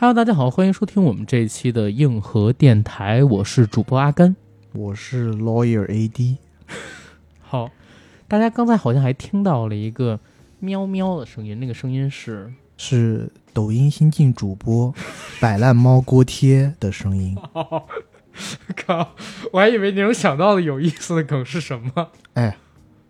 Hello，大家好，欢迎收听我们这一期的硬核电台，我是主播阿甘。我是 Lawyer AD，好，大家刚才好像还听到了一个喵喵的声音，那个声音是是抖音新晋主播摆烂猫锅贴的声音。靠，我还以为你能想到的有意思的梗是什么？哎，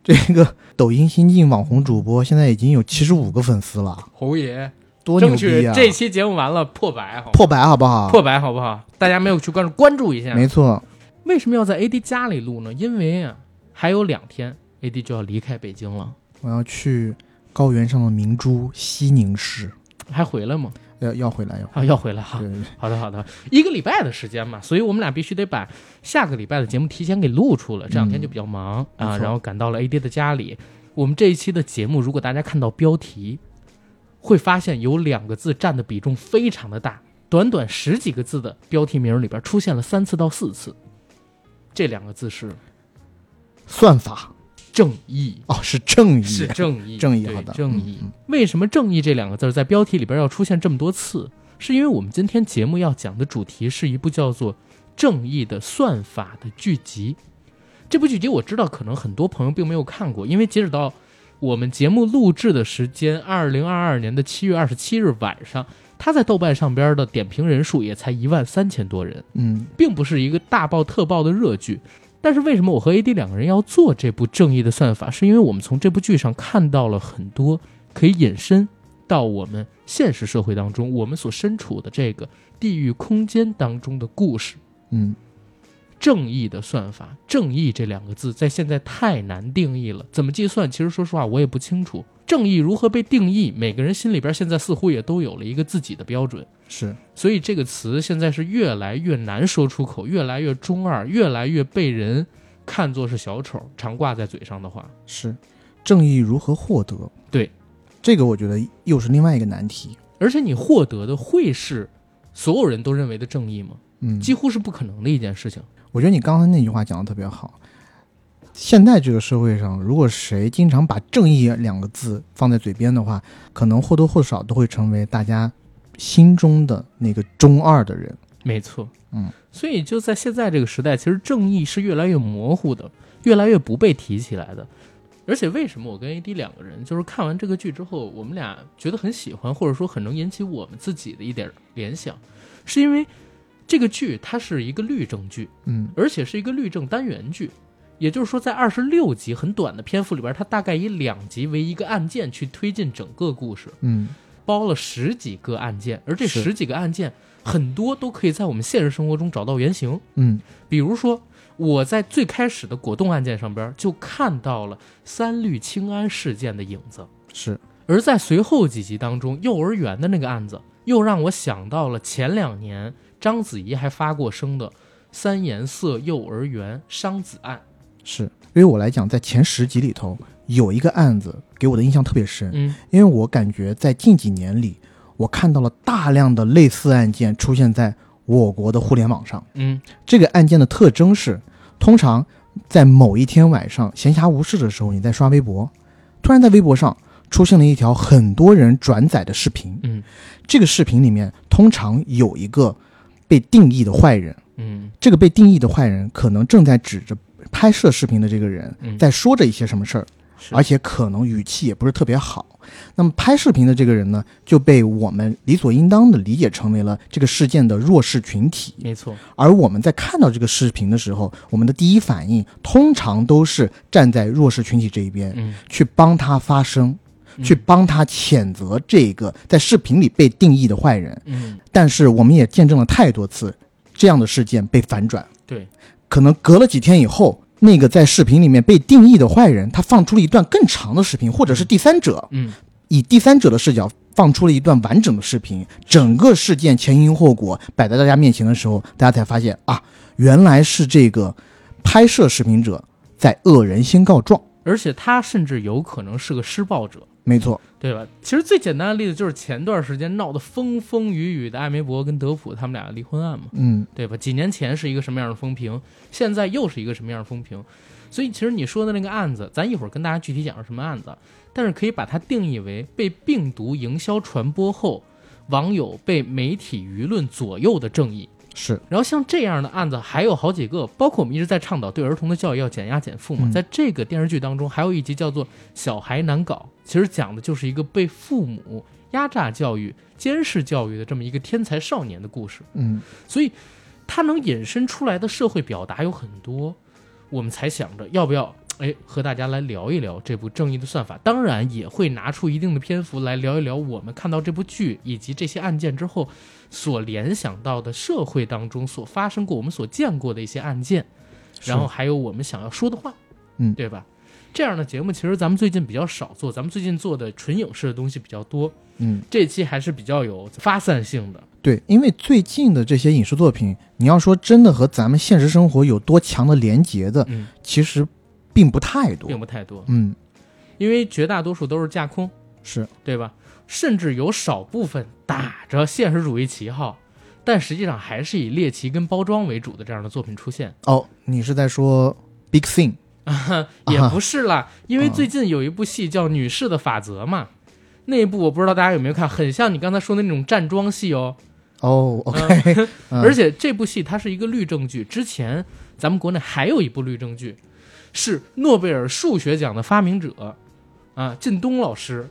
这个抖音新晋网红主播现在已经有七十五个粉丝了，侯爷，多牛争取逼啊！这期节目完了破百，好破百好不好？破百好不好？大家没有去关注，关注一下。没错，为什么要在 AD 家里录呢？因为啊，还有两天 AD 就要离开北京了，我要去高原上的明珠西宁市，还回来吗？要要回来要啊，要回来哈。好的，好的，一个礼拜的时间嘛，所以我们俩必须得把下个礼拜的节目提前给录出了。这两天就比较忙、啊，然后赶到了 AD 的家里。我们这一期的节目，如果大家看到标题，会发现有两个字占的比重非常的大，短短十几个字的标题名里边出现了三次到四次，这两个字是算法正义。哦，是正义，是正义，正义好的正义。为什么“正义”这两个字在标题里边要出现这么多次？是因为我们今天节目要讲的主题是一部叫做《正义的算法》的剧集。这部剧集我知道，可能很多朋友并没有看过，因为截止到我们节目录制的时间，二零二二年的七月二十七日晚上，他在豆瓣上边的点评人数也才一万三千多人。嗯，并不是一个大爆特爆的热剧。但是为什么我和 AD 两个人要做这部《正义的算法》？是因为我们从这部剧上看到了很多可以引申到我们现实社会当中，我们所身处的这个地域空间当中的故事。嗯，正义的算法，正义这两个字在现在太难定义了，怎么计算？其实说实话，我也不清楚。正义如何被定义？每个人心里边现在似乎也都有了一个自己的标准。是所以这个词现在是越来越难说出口，越来越中二，越来越被人看作是小丑，常挂在嘴上的话。是，正义如何获得？对，这个我觉得又是另外一个难题。而且你获得的会是所有人都认为的正义吗？嗯，几乎是不可能的一件事情。我觉得你刚才那句话讲的特别好。现在这个社会上，如果谁经常把“正义”两个字放在嘴边的话，可能或多或少都会成为大家心中的那个中二的人。没错，嗯，所以就在现在这个时代，其实正义是越来越模糊的，越来越不被提起来的。而且为什么我跟 AD 两个人就是看完这个剧之后，我们俩觉得很喜欢，或者说很能引起我们自己的一点联想，是因为这个剧它是一个律政剧，嗯而且是一个律政单元剧。也就是说，在二十六集很短的篇幅里边，它大概以两集为一个案件去推进整个故事。嗯，包了十几个案件，而这十几个案件很多都可以在我们现实生活中找到原型。嗯比如说，我在最开始的果冻案件上边就看到了三氯氰胺事件的影子，是而在随后几集当中，幼儿园的那个案子又让我想到了前两年章子怡还发过声的三颜色幼儿园伤子案。是。对于我来讲，在前十集里头有一个案子给我的印象特别深，嗯，因为我感觉在近几年里，我看到了大量的类似案件出现在我国的互联网上。嗯，这个案件的特征是，通常在某一天晚上闲暇无事的时候，你在刷微博，突然在微博上出现了一条很多人转载的视频。嗯这个视频里面通常有一个被定义的坏人，嗯这个被定义的坏人可能正在指着拍摄视频的这个人嗯，在说着一些什么事儿，而且可能语气也不是特别好。那么拍视频的这个人呢，就被我们理所应当的理解成为了这个事件的弱势群体。没错，而我们在看到这个视频的时候，我们的第一反应通常都是站在弱势群体这一边，嗯，去帮他发声，嗯去帮他谴责这个在视频里被定义的坏人。嗯，但是我们也见证了太多次这样的事件被反转。对，可能隔了几天以后，那个在视频里面被定义的坏人，他放出了一段更长的视频，或者是第三者嗯以第三者的视角放出了一段完整的视频，整个事件前因后果摆在大家面前的时候，大家才发现啊，原来是这个拍摄视频者在恶人先告状。而且他甚至有可能是个施暴者。没错，对吧？其实最简单的例子就是前段时间闹得风风雨雨的艾梅伯跟德普他们俩离婚案嘛，嗯，对吧？几年前是一个什么样的风评，现在又是一个什么样的风评？所以其实你说的那个案子，咱一会儿跟大家具体讲是什么案子，但是可以把它定义为被病毒营销传播后，网友被媒体舆论左右的正义。是，然后像这样的案子还有好几个，包括我们一直在倡导对儿童的教育要减压减负嘛。嗯在这个电视剧当中，还有一集叫做《小孩难搞》，其实讲的就是一个被父母压榨教育、监视教育的这么一个天才少年的故事。嗯所以，它能引申出来的社会表达有很多，我们才想着要不要哎和大家来聊一聊这部《正义的算法》，当然也会拿出一定的篇幅来聊一聊我们看到这部剧以及这些案件之后所联想到的社会当中所发生过、我们所见过的一些案件，然后还有我们想要说的话，嗯对吧？这样的节目其实咱们最近比较少做，咱们最近做的纯影视的东西比较多，嗯，这期还是比较有发散性的。对，因为最近的这些影视作品，你要说真的和咱们现实生活有多强的连结的，嗯，其实并不太多并。不太多，嗯，因为绝大多数都是架空，是，对吧？甚至有少部分打着现实主义旗号，但实际上还是以猎奇跟包装为主的这样的作品出现。哦，你是在说 Big Thing？也不是啦，因为最近有一部戏叫《女士的法则》嘛，那一部我不知道大家有没有看，很像你刚才说的那种站桩戏哦。哦，OK，嗯而且这部戏它是一个律政剧，之前咱们国内还有一部律政剧，是诺贝尔数学奖的发明者啊，靳东老师。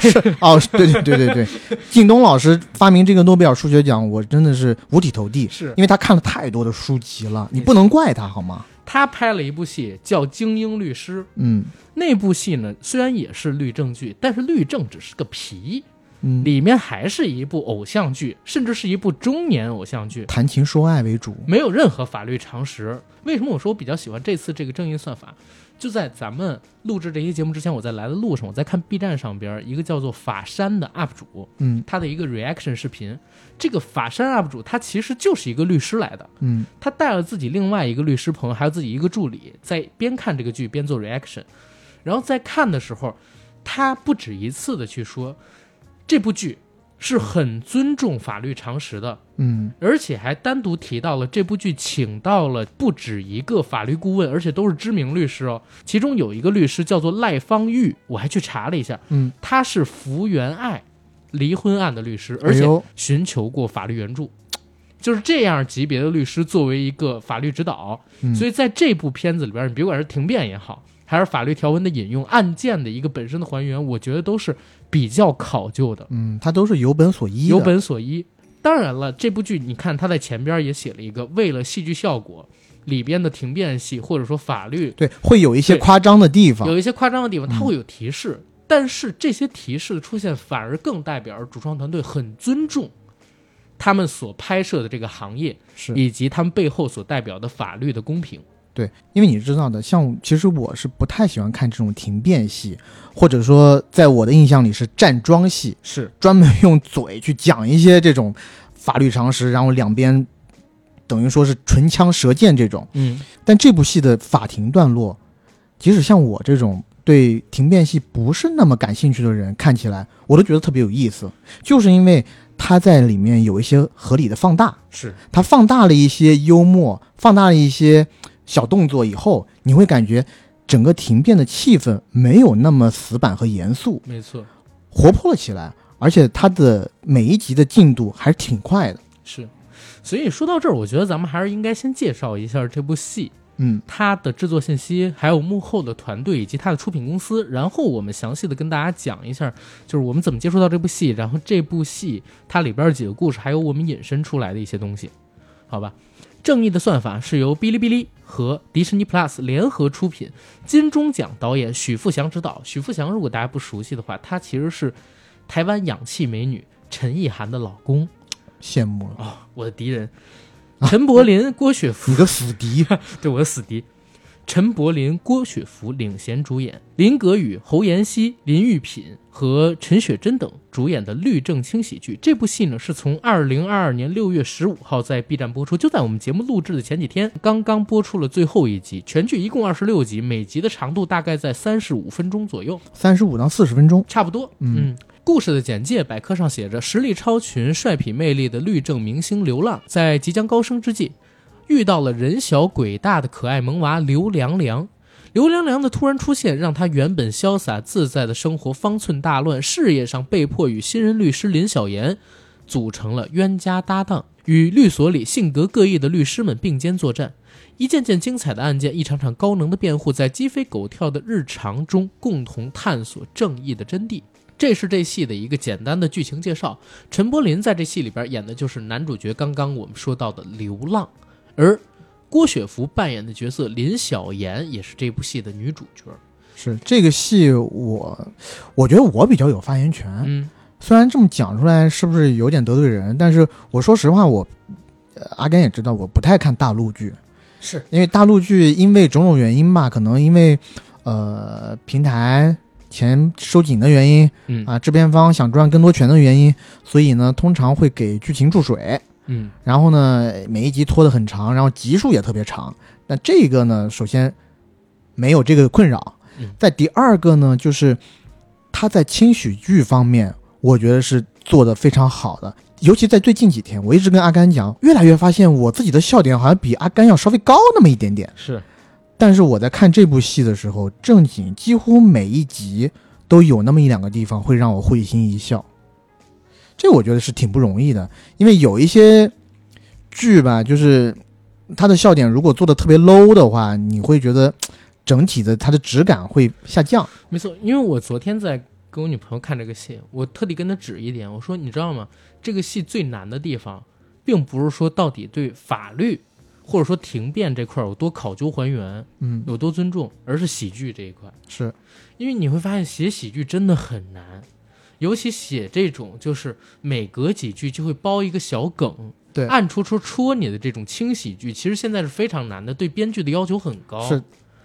是。哦，对对对对对，靳东老师发明这个诺贝尔数学奖，我真的是五体投地，是。因为他看了太多的书籍了，你不能怪他好吗？他拍了一部戏叫《精英律师》，嗯。那部戏呢虽然也是律政剧，但是律政只是个皮，嗯，里面还是一部偶像剧，甚至是一部中年偶像剧，谈情说爱为主，没有任何法律常识。为什么我说我比较喜欢这次这个正义算法？就在咱们录制这期节目之前，我在来的路上，我在看 B 站上边一个叫做法山的 UP 主，嗯他的一个 reaction 视频。这个法山 UP 主他其实就是一个律师来的，嗯他带了自己另外一个律师朋友，还有自己一个助理，在边看这个剧边做 reaction。然后在看的时候，他不止一次的去说，这部剧是很尊重法律常识的，嗯。而且还单独提到了这部剧请到了不止一个法律顾问，而且都是知名律师哦。其中有一个律师叫做赖芳玉，我还去查了一下，嗯，他是福原爱离婚案的律师，而且寻求过法律援助。就是这样级别的律师作为一个法律指导，嗯。所以在这部片子里边，你别管是庭辩也好，还是法律条文的引用、案件的一个本身的还原，我觉得都是比较考究的。嗯，它都是有本所依，有本所依。当然了，这部剧你看他在前边也写了一个，为了戏剧效果，里边的庭辩戏或者说法律对，会有一些夸张的地方，有一些夸张的地方，嗯它会有提示，但是这些提示的出现反而更代表着主创团队很尊重他们所拍摄的这个行业，是以及他们背后所代表的法律的公平。对，因为你知道的，像其实我是不太喜欢看这种庭辩戏，或者说在我的印象里是站桩戏，是专门用嘴去讲一些这种法律常识，然后两边等于说是唇枪舌剑这种。嗯，但这部戏的法庭段落，即使像我这种对庭辩戏不是那么感兴趣的人，看起来我都觉得特别有意思，就是因为他在里面有一些合理的放大，是他放大了一些幽默，放大了一些小动作以后，你会感觉整个庭辩的气氛没有那么死板和严肃，没错，活泼了起来，而且它的每一集的进度还是挺快的。是。所以说到这儿，我觉得咱们还是应该先介绍一下这部戏。嗯，它的制作信息，还有幕后的团队以及它的出品公司，然后我们详细的跟大家讲一下，就是我们怎么接触到这部戏，然后这部戏它里边几个故事，还有我们引申出来的一些东西，好吧？正义的算法是由哔哩哔哩和迪士尼 Plus 联合出品，金钟奖导演许富祥执导。许富祥如果大家不熟悉的话，他其实是台湾氧气美女陈意涵的老公羡慕了，哦，我的敌人。陈柏霖、郭雪芙你的死敌。对我的死敌，陈柏霖、郭雪芙领衔主演，林格宇、侯妍希、林玉品和陈雪贞等主演的律政轻喜剧。这部戏呢是从二零二二年六月十五号在 B 站播出，就在我们节目录制的前几天，刚刚播出了最后一集。全剧一共二十六集，每集的长度大概在三十五分钟左右。三十五到四十分钟。差不多。嗯故事的简介百科上写着：实力超群、帅痞魅力的律政明星流浪，在即将高升之际，遇到了人小鬼大的可爱萌娃刘凉凉。刘凉凉的突然出现，让他原本潇洒自在的生活方寸大乱，事业上被迫与新人律师林小妍组成了冤家搭档，与律所里性格各异的律师们并肩作战。一件件精彩的案件，一场场高能的辩护，在鸡飞狗跳的日常中共同探索正义的真谛。这是这戏的一个简单的剧情介绍。陈柏霖在这戏里边演的就是男主角，刚刚我们说到的流浪，而郭雪芙扮演的角色林小妍也是这部戏的女主角。是这个戏我，我觉得我比较有发言权。嗯，虽然这么讲出来是不是有点得罪人，但是我说实话，我、呃阿甘也知道，我不太看大陆剧，是因为大陆剧因为种种原因吧，可能因为呃平台钱收紧的原因嗯啊，制片方想赚更多钱的原因，所以呢，通常会给剧情注水。嗯然后呢，每一集拖得很长，然后集数也特别长。那这个呢，首先没有这个困扰嗯。在第二个呢，就是他在轻喜剧方面，我觉得是做得非常好的。尤其在最近几天，我一直跟阿甘讲，越来越发现我自己的笑点好像比阿甘要稍微高那么一点点。是但是我在看这部戏的时候，正经几乎每一集都有那么一两个地方会让我会心一笑，这我觉得是挺不容易的，因为有一些剧吧，就是它的笑点如果做的特别 low 的话，你会觉得整体的它的质感会下降。没错，因为我昨天在跟我女朋友看这个戏，我特地跟她指一点，我说你知道吗？这个戏最难的地方，并不是说到底对法律或者说庭辩这块儿有多考究还原，嗯，有多尊重，而是喜剧这一块。是因为你会发现写喜剧真的很难，尤其写这种就是每隔几句就会包一个小梗，对。暗戳戳戳你的这种轻喜剧，其实现在是非常难的，对编剧的要求很高。是，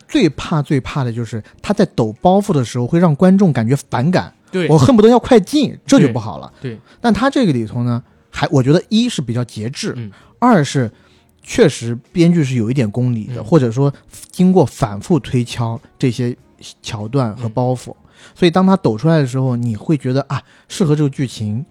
最怕最怕的就是他在抖包袱的时候会让观众感觉反感，对。我恨不得要快进，这就不好了。对，但他这个里头呢，还我觉得一是比较节制，嗯。二是确实编剧是有一点功力的，嗯。或者说经过反复推敲这些桥段和包袱，所以当他抖出来的时候，你会觉得啊，适合这个剧情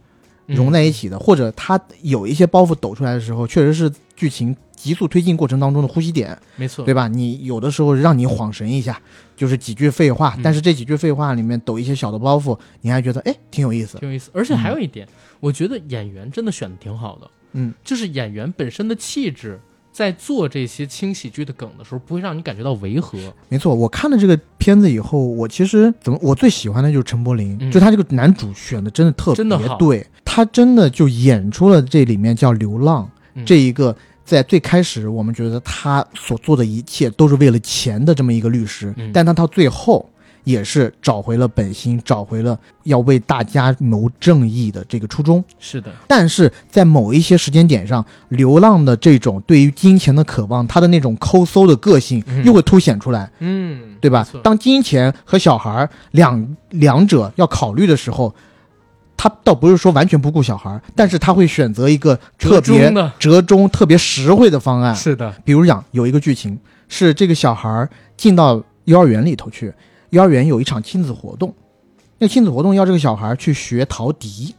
融在一起的，或者他有一些包袱抖出来的时候，确实是剧情急速推进过程当中的呼吸点，没错，对吧？你有的时候让你恍神一下，就是几句废话，嗯但是这几句废话里面抖一些小的包袱，你还觉得哎挺有意思，挺有意思。而且还有一点，我觉得演员真的选的挺好的，嗯，就是演员本身的气质，在做这些轻喜剧的梗的时候，不会让你感觉到违和。没错，我看了这个片子以后，我其实怎么我最喜欢的就是陈柏霖，嗯。就他这个男主选的真的特真的好。别对，他真的就演出了这里面叫流浪、嗯。这一个，在最开始我们觉得他所做的一切都是为了钱的这么一个律师，嗯。但他到最后也是找回了本心，找回了要为大家谋正义的这个初衷。是的，但是在某一些时间点上，流浪的这种对于金钱的渴望，他的那种抠搜的个性嗯又会凸显出来。嗯，对吧？当金钱和小孩儿两两者要考虑的时候，他倒不是说完全不顾小孩儿，但是他会选择一个特别折中的折中、特别实惠的方案。是的，比如讲，有一个剧情是这个小孩儿进到幼儿园里头去，幼儿园有一场亲子活动，那个亲子活动要这个小孩儿去学陶笛。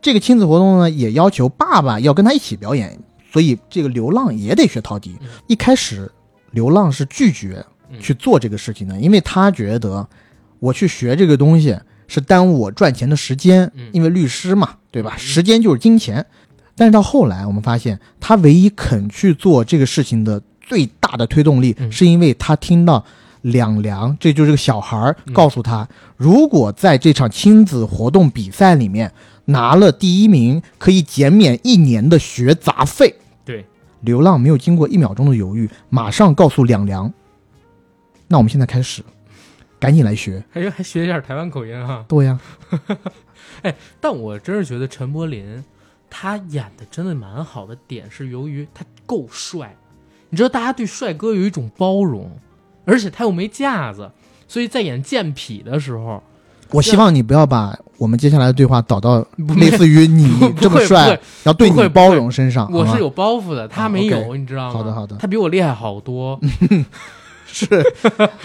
这个亲子活动呢，也要求爸爸要跟他一起表演，所以这个流浪也得学陶笛。嗯一开始，流浪是拒绝嗯去做这个事情的，因为他觉得我去学这个东西是耽误我赚钱的时间嗯，因为律师嘛，对吧？嗯时间就是金钱。但是到后来，我们发现他唯一肯去做这个事情的最大的推动力，嗯是因为他听到两良，这就是个小孩儿嗯告诉他，如果在这场亲子活动比赛里面拿了第一名，可以减免一年的学杂费。对，流浪没有经过一秒钟的犹豫，马上告诉两良：“那我们现在开始，赶紧来学。还还学一下台湾口音哈”。对呀，哎但我真是觉得陈柏霖他演的真的蛮好的点是由于他够帅，你知道大家对帅哥有一种包容，而且他又没架子，所以在演贱痞的时候，我希望你不要把我们接下来的对话导到类似于你这么帅要对你包容身上。我是有包袱的，他没有你知道吗？好的好的他比我厉害好多，是，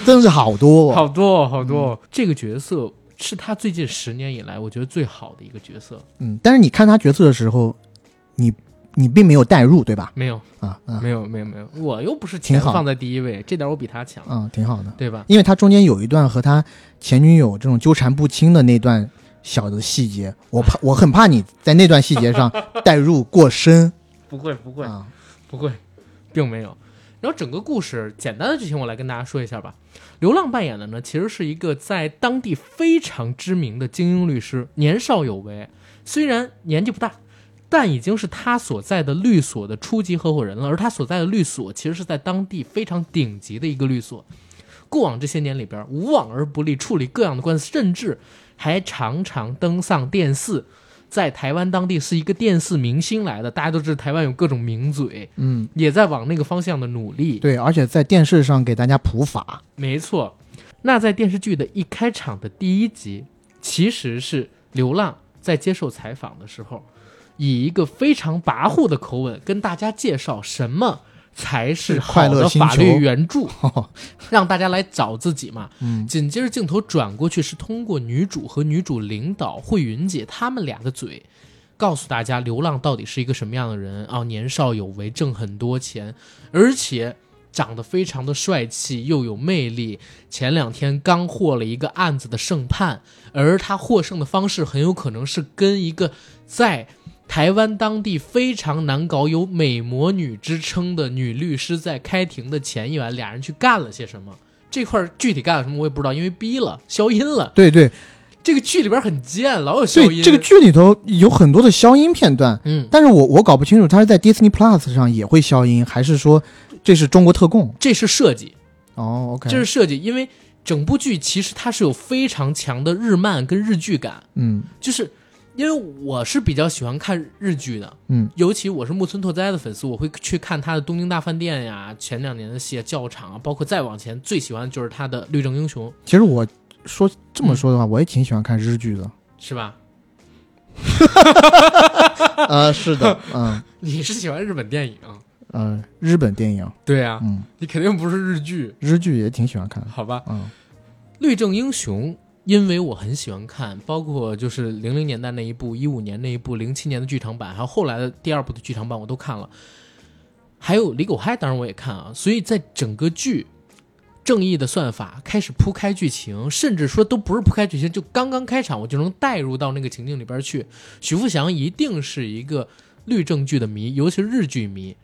真是好多、哦。好多哦好多哦。这个角色是他最近十年以来我觉得最好的一个角色。嗯，但是你看他角色的时候，你你并没有代入，对吧？没有，啊啊没有，没有，没有，我又不是挺好钱放在第一位，这点我比他强，啊，挺好的。对吧？因为他中间有一段和他前女友这种纠缠不清的那段小的细节，我怕 我很怕你在那段细节上代入过深不会，不会，啊。不会，并没有。然后整个故事简单的剧情我来跟大家说一下吧。流浪扮演的呢，其实是一个在当地非常知名的精英律师，年少有为，虽然年纪不大，但已经是他所在的律所的初级合伙人了。而他所在的律所其实是在当地非常顶级的一个律所。过往这些年里边，无往而不利，处理各样的官司，甚至还常常登上电视。在台湾当地是一个电视明星来的，大家都知道台湾有各种名嘴，嗯，也在往那个方向的努力。对，而且在电视上给大家普法，没错。那在电视剧的一开场的第一集，其实是流浪在接受采访的时候，以一个非常跋扈的口吻跟大家介绍什么才是是好的法律援助，哦 让大家来找自己嘛。嗯紧接着镜头转过去，是通过女主和女主领导慧云姐他们俩的嘴，告诉大家流浪到底是一个什么样的人啊？年少有为，挣很多钱，而且长得非常的帅气，又有魅力。前两天刚获了一个案子的胜判，而他获胜的方式很有可能是跟一个在台湾当地非常难搞、有美魔女之称的女律师在开庭的前一晚，俩人去干了些什么。这块儿具体干了什么我也不知道，因为逼了消音了。对对这个剧里边很贱，老有消音。这个剧里头有很多的消音片段，嗯，但是我我搞不清楚，它是在 Disney Plus 上也会消音，还是说这是中国特供？这是设计，哦，OK，这是设计，因为整部剧其实它是有非常强的日漫跟日剧感，嗯就是因为我是比较喜欢看日剧的，嗯尤其我是木村拓哉的粉丝，我会去看他的《东京大饭店》呀，前两年的戏《教场》啊，包括再往前最喜欢的就是他的《律政英雄》，其实我说这么说的话，嗯我也挺喜欢看日剧的。是吧？呃，是的，嗯你是喜欢日本电影？呃，日本电影，对啊，嗯，你肯定不是日剧，日剧也挺喜欢看的。好吧？嗯律政英雄，因为我很喜欢看，包括就是零零年代那一部、一五年那一部、零七年的剧场版，还有后来的第二部的剧场版，我都看了。还有李狗嗨，当然我也看啊。所以在整个剧正义的算法开始铺开剧情，甚至说都不是铺开剧情，就刚刚开场我就能带入到那个情境里边去。许富祥一定是一个律政剧的迷，尤其是日剧迷，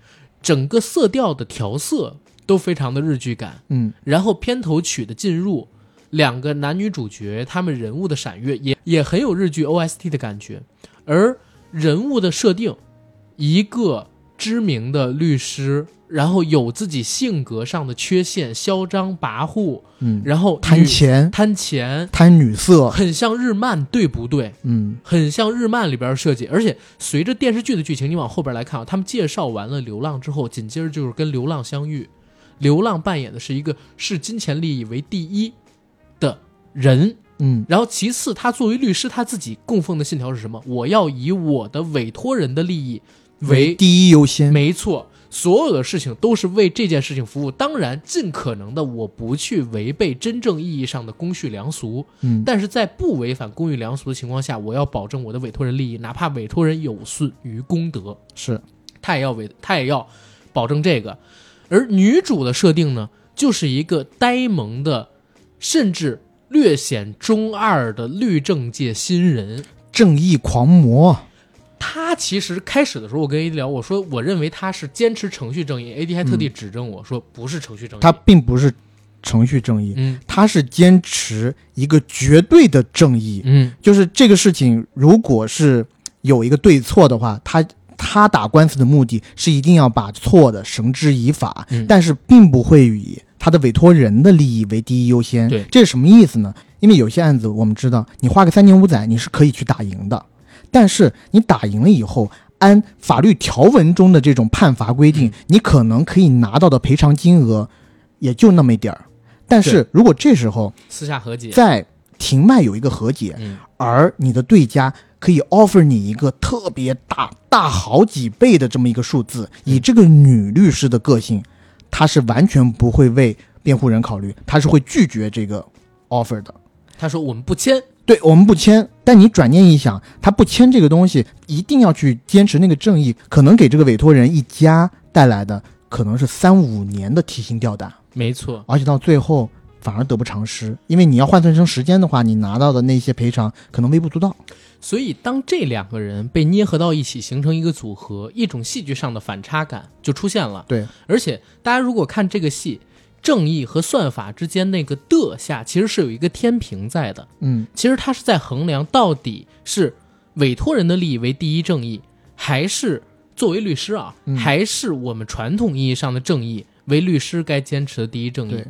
整个色调的调色都非常的日剧感。嗯然后片头曲的进入，两个男女主角他们人物的闪跃也也很有日剧 OST 的感觉，而人物的设定，一个知名的律师，然后有自己性格上的缺陷，嚣张跋扈，嗯，然后贪钱、贪钱，贪女色，很像日漫，对不对？嗯。很像日漫里边设计，而且随着电视剧的剧情，你往后边来看啊，他们介绍完了流浪之后，紧接着就是跟流浪相遇。流浪扮演的是一个视金钱利益为第一的人，嗯然后其次，他作为律师，他自己供奉的信条是什么？我要以我的委托人的利益为第一优先。没错，所有的事情都是为这件事情服务。当然，尽可能的我不去违背真正意义上的公序良俗，嗯但是在不违反公序良俗的情况下，我要保证我的委托人利益，哪怕委托人有损于公德，是，他也要委，他也要保证这个。而女主的设定呢，就是一个呆萌的，甚至略显中二的律政界新人。正义狂魔。他其实开始的时候，我跟 AD 聊，我说我认为他是坚持程序正义，AD 还特地指正我说不是程序正义。他并不是程序正义，嗯他是坚持一个绝对的正义。嗯就是这个事情，如果是有一个对错的话，他他打官司的目的是一定要把错的绳之以法，嗯但是并不会以他的委托人的利益为第一优先。对这是什么意思呢？因为有些案子我们知道，你花个三年五载你是可以去打赢的，但是你打赢了以后。按法律条文中的这种判罚规定，嗯你可能可以拿到的赔偿金额也就那么一点儿。但是如果这时候私下和解。在庭外有一个和解，嗯而你的对家可以 offer 你一个特别大大好几倍的这么一个数字，以这个女律师的个性，她是完全不会为辩护人考虑，他是会拒绝这个 offer 的。他说我们不签，对我们不签，但你转念一想，他不签这个东西，一定要去坚持那个正义，可能给这个委托人一家带来的可能是三五年的提心吊胆，没错，而且到最后反而得不偿失，因为你要换算成时间的话，你拿到的那些赔偿可能微不足道。所以当这两个人被捏合到一起，形成一个组合，一种戏剧上的反差感就出现了。对，而且大家如果看这个戏，正义和算法之间那个的下，其实是有一个天平在的。嗯，其实他是在衡量到底是委托人的利益为第一正义，还是作为律师啊，嗯还是我们传统意义上的正义为律师该坚持的第一正义对。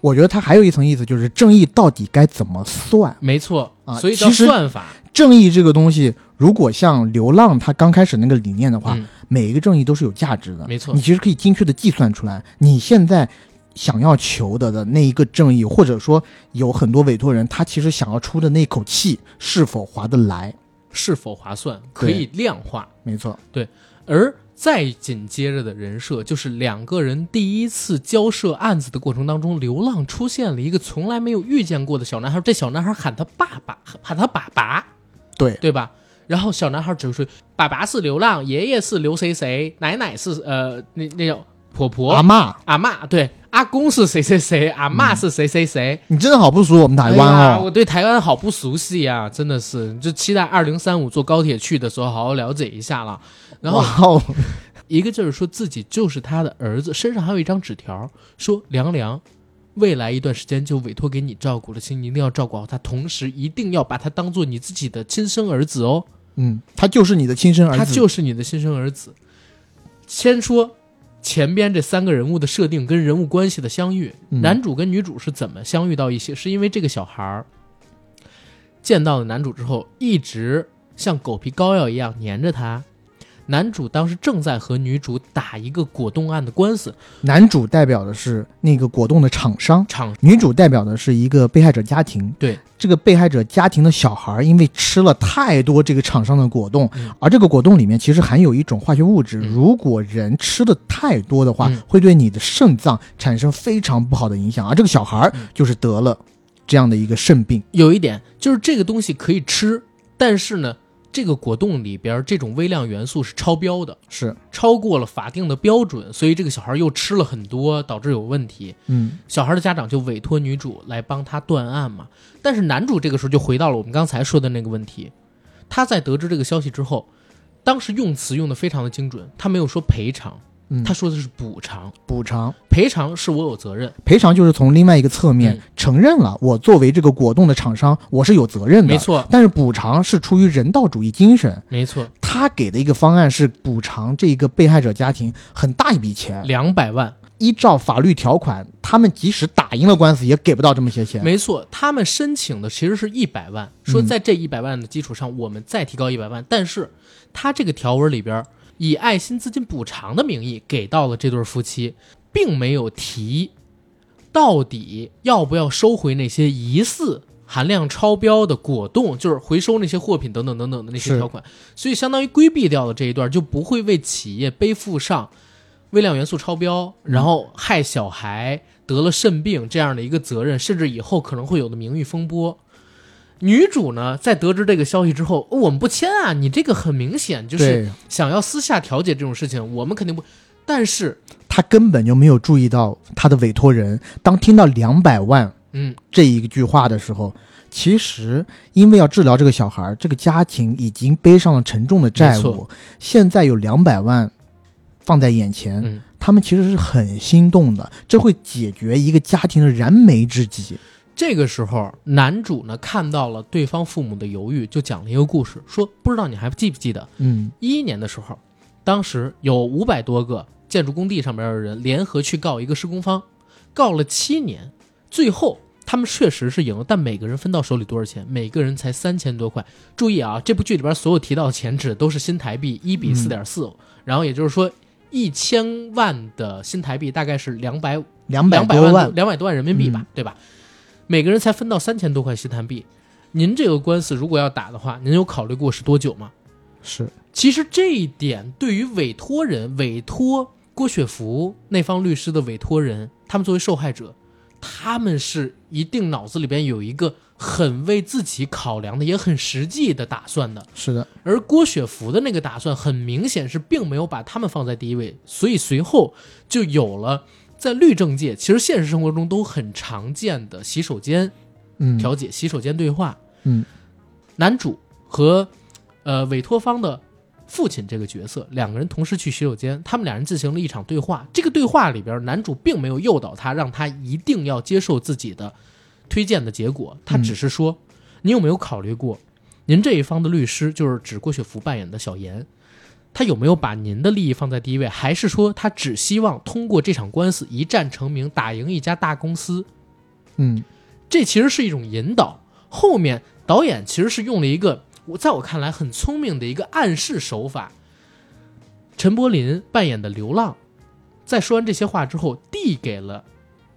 我觉得它还有一层意思，就是正义到底该怎么算？没错，啊所以叫算法。正义这个东西，如果像流浪他刚开始那个理念的话，嗯每一个正义都是有价值的。没错你其实可以精确的计算出来，你现在想要求得的那一个正义，或者说有很多委托人他其实想要出的那口气是否划得来？是否划算，可以量化。没错，对而再紧接着的人设就是两个人第一次交涉案子的过程当中，流浪出现了一个从来没有遇见过的小男孩，这小男孩喊他爸爸，喊他爸爸，对，对吧？然后小男孩只会说：“爸爸是流浪，爷爷是刘谁谁，奶奶是呃那那叫婆婆阿嬷，阿嬷，对，阿公是谁谁谁，阿嬷是谁谁谁。你真的好不熟我们台湾哎呀，哦。我对台湾好不熟悉啊，真的是，就期待二零三五坐高铁去的时候好好了解一下了。然后哦，一个劲儿说自己就是他的儿子，身上还有一张纸条，说凉凉，未来一段时间就委托给你照顾了，请你一定要照顾好他，同时一定要把他当做你自己的亲生儿子哦，嗯，他就是你的亲生儿子，他就是你的亲生儿子。先说前边这三个人物的设定跟人物关系的相遇，嗯男主跟女主是怎么相遇到一起？是因为这个小孩儿见到了男主之后，一直像狗皮膏药一样粘着他。男主当时正在和女主打一个果冻案的官司，男主代表的是那个果冻的厂商，厂女主代表的是一个被害者家庭。对，这个被害者家庭的小孩，因为吃了太多这个厂商的果冻，嗯而这个果冻里面其实含有一种化学物质，嗯如果人吃的太多的话，嗯会对你的肾脏产生非常不好的影响。而这个小孩嗯就是得了这样的一个肾病。有一点就是这个东西可以吃，但是呢，这个果冻里边这种微量元素是超标的，是，超过了法定的标准，所以这个小孩又吃了很多，导致有问题。嗯，小孩的家长就委托女主来帮他断案嘛。但是男主这个时候就回到了我们刚才说的那个问题，他在得知这个消息之后，当时用词用的非常的精准，他没有说赔偿，嗯他说的是补偿。补偿赔偿是我有责任，赔偿就是从另外一个侧面嗯承认了我作为这个果冻的厂商，我是有责任的。没。错，但是补偿是出于人道主义精神，没错，他给的一个方案是补偿这一个被害者家庭很大一笔钱。两百万，依照法律条款，他们即使打赢了官司，也给不到这么些钱。没错，他们申请的其实是一百万，说嗯在这一百万的基础上，我们再提高一百万。但是他这个条文里边以爱心资金补偿的名义给到了这对夫妻，并没有提到底要不要收回那些疑似含量超标的果冻，就是回收那些货品等等等等的那些条款，所以相当于规避掉了这一段，就不会为企业背负上微量元素超标，然后害小孩得了肾病这样的一个责任，甚至以后可能会有的名誉风波。女主呢，在得知这个消息之后，哦我们不签啊！你这个很明显就是想要私下调解这种事情，我们肯定不。但是，她根本就没有注意到她的委托人，当听到两百万嗯，这一句话的时候，其实因为要治疗这个小孩，这个家庭已经背上了沉重的债务，现在有两百万放在眼前，嗯他们其实是很心动的，这会解决一个家庭的燃眉之急。这个时候，男主呢看到了对方父母的犹豫，就讲了一个故事，说不知道你还记不记得，嗯一一年的时候，当时有五百多个建筑工地上边的人联合去告一个施工方，告了七年，最后他们确实是赢了，但每个人分到手里多少钱？每个人才三千多块。注意啊，这部剧里边所有提到的钱指的都是新台币一比四点四，然后也就是说一千万的新台币大概是两百两百两百多万，两百多万人民币吧，对吧？每个人才分到三千多块新台币。您这个官司如果要打的话，您有考虑过是多久吗？是其实这一点对于委托人、委托郭雪芙那方律师的委托人，他们作为受害者，他们是一定脑子里边有一个很为自己考量的，也很实际的打算的。是的，而郭雪芙的那个打算，很明显是并没有把他们放在第一位，所以随后就有了在律政界，其实现实生活中都很常见的洗手间嗯，调解、洗手间对话。嗯，男主和呃委托方的父亲这个角色，两个人同时去洗手间，他们两人进行了一场对话。这个对话里边，男主并没有诱导他，让他一定要接受自己的推荐的结果，他只是说：“你有没有考虑过，您这一方的律师，就是指郭雪芙扮演的小严，他有没有把您的利益放在第一位，还是说他只希望通过这场官司一战成名，打赢一家大公司？”嗯这其实是一种引导。后面导演其实是用了一个我在我看来很聪明的一个暗示手法。陈柏霖扮演的流浪，在说完这些话之后，递给了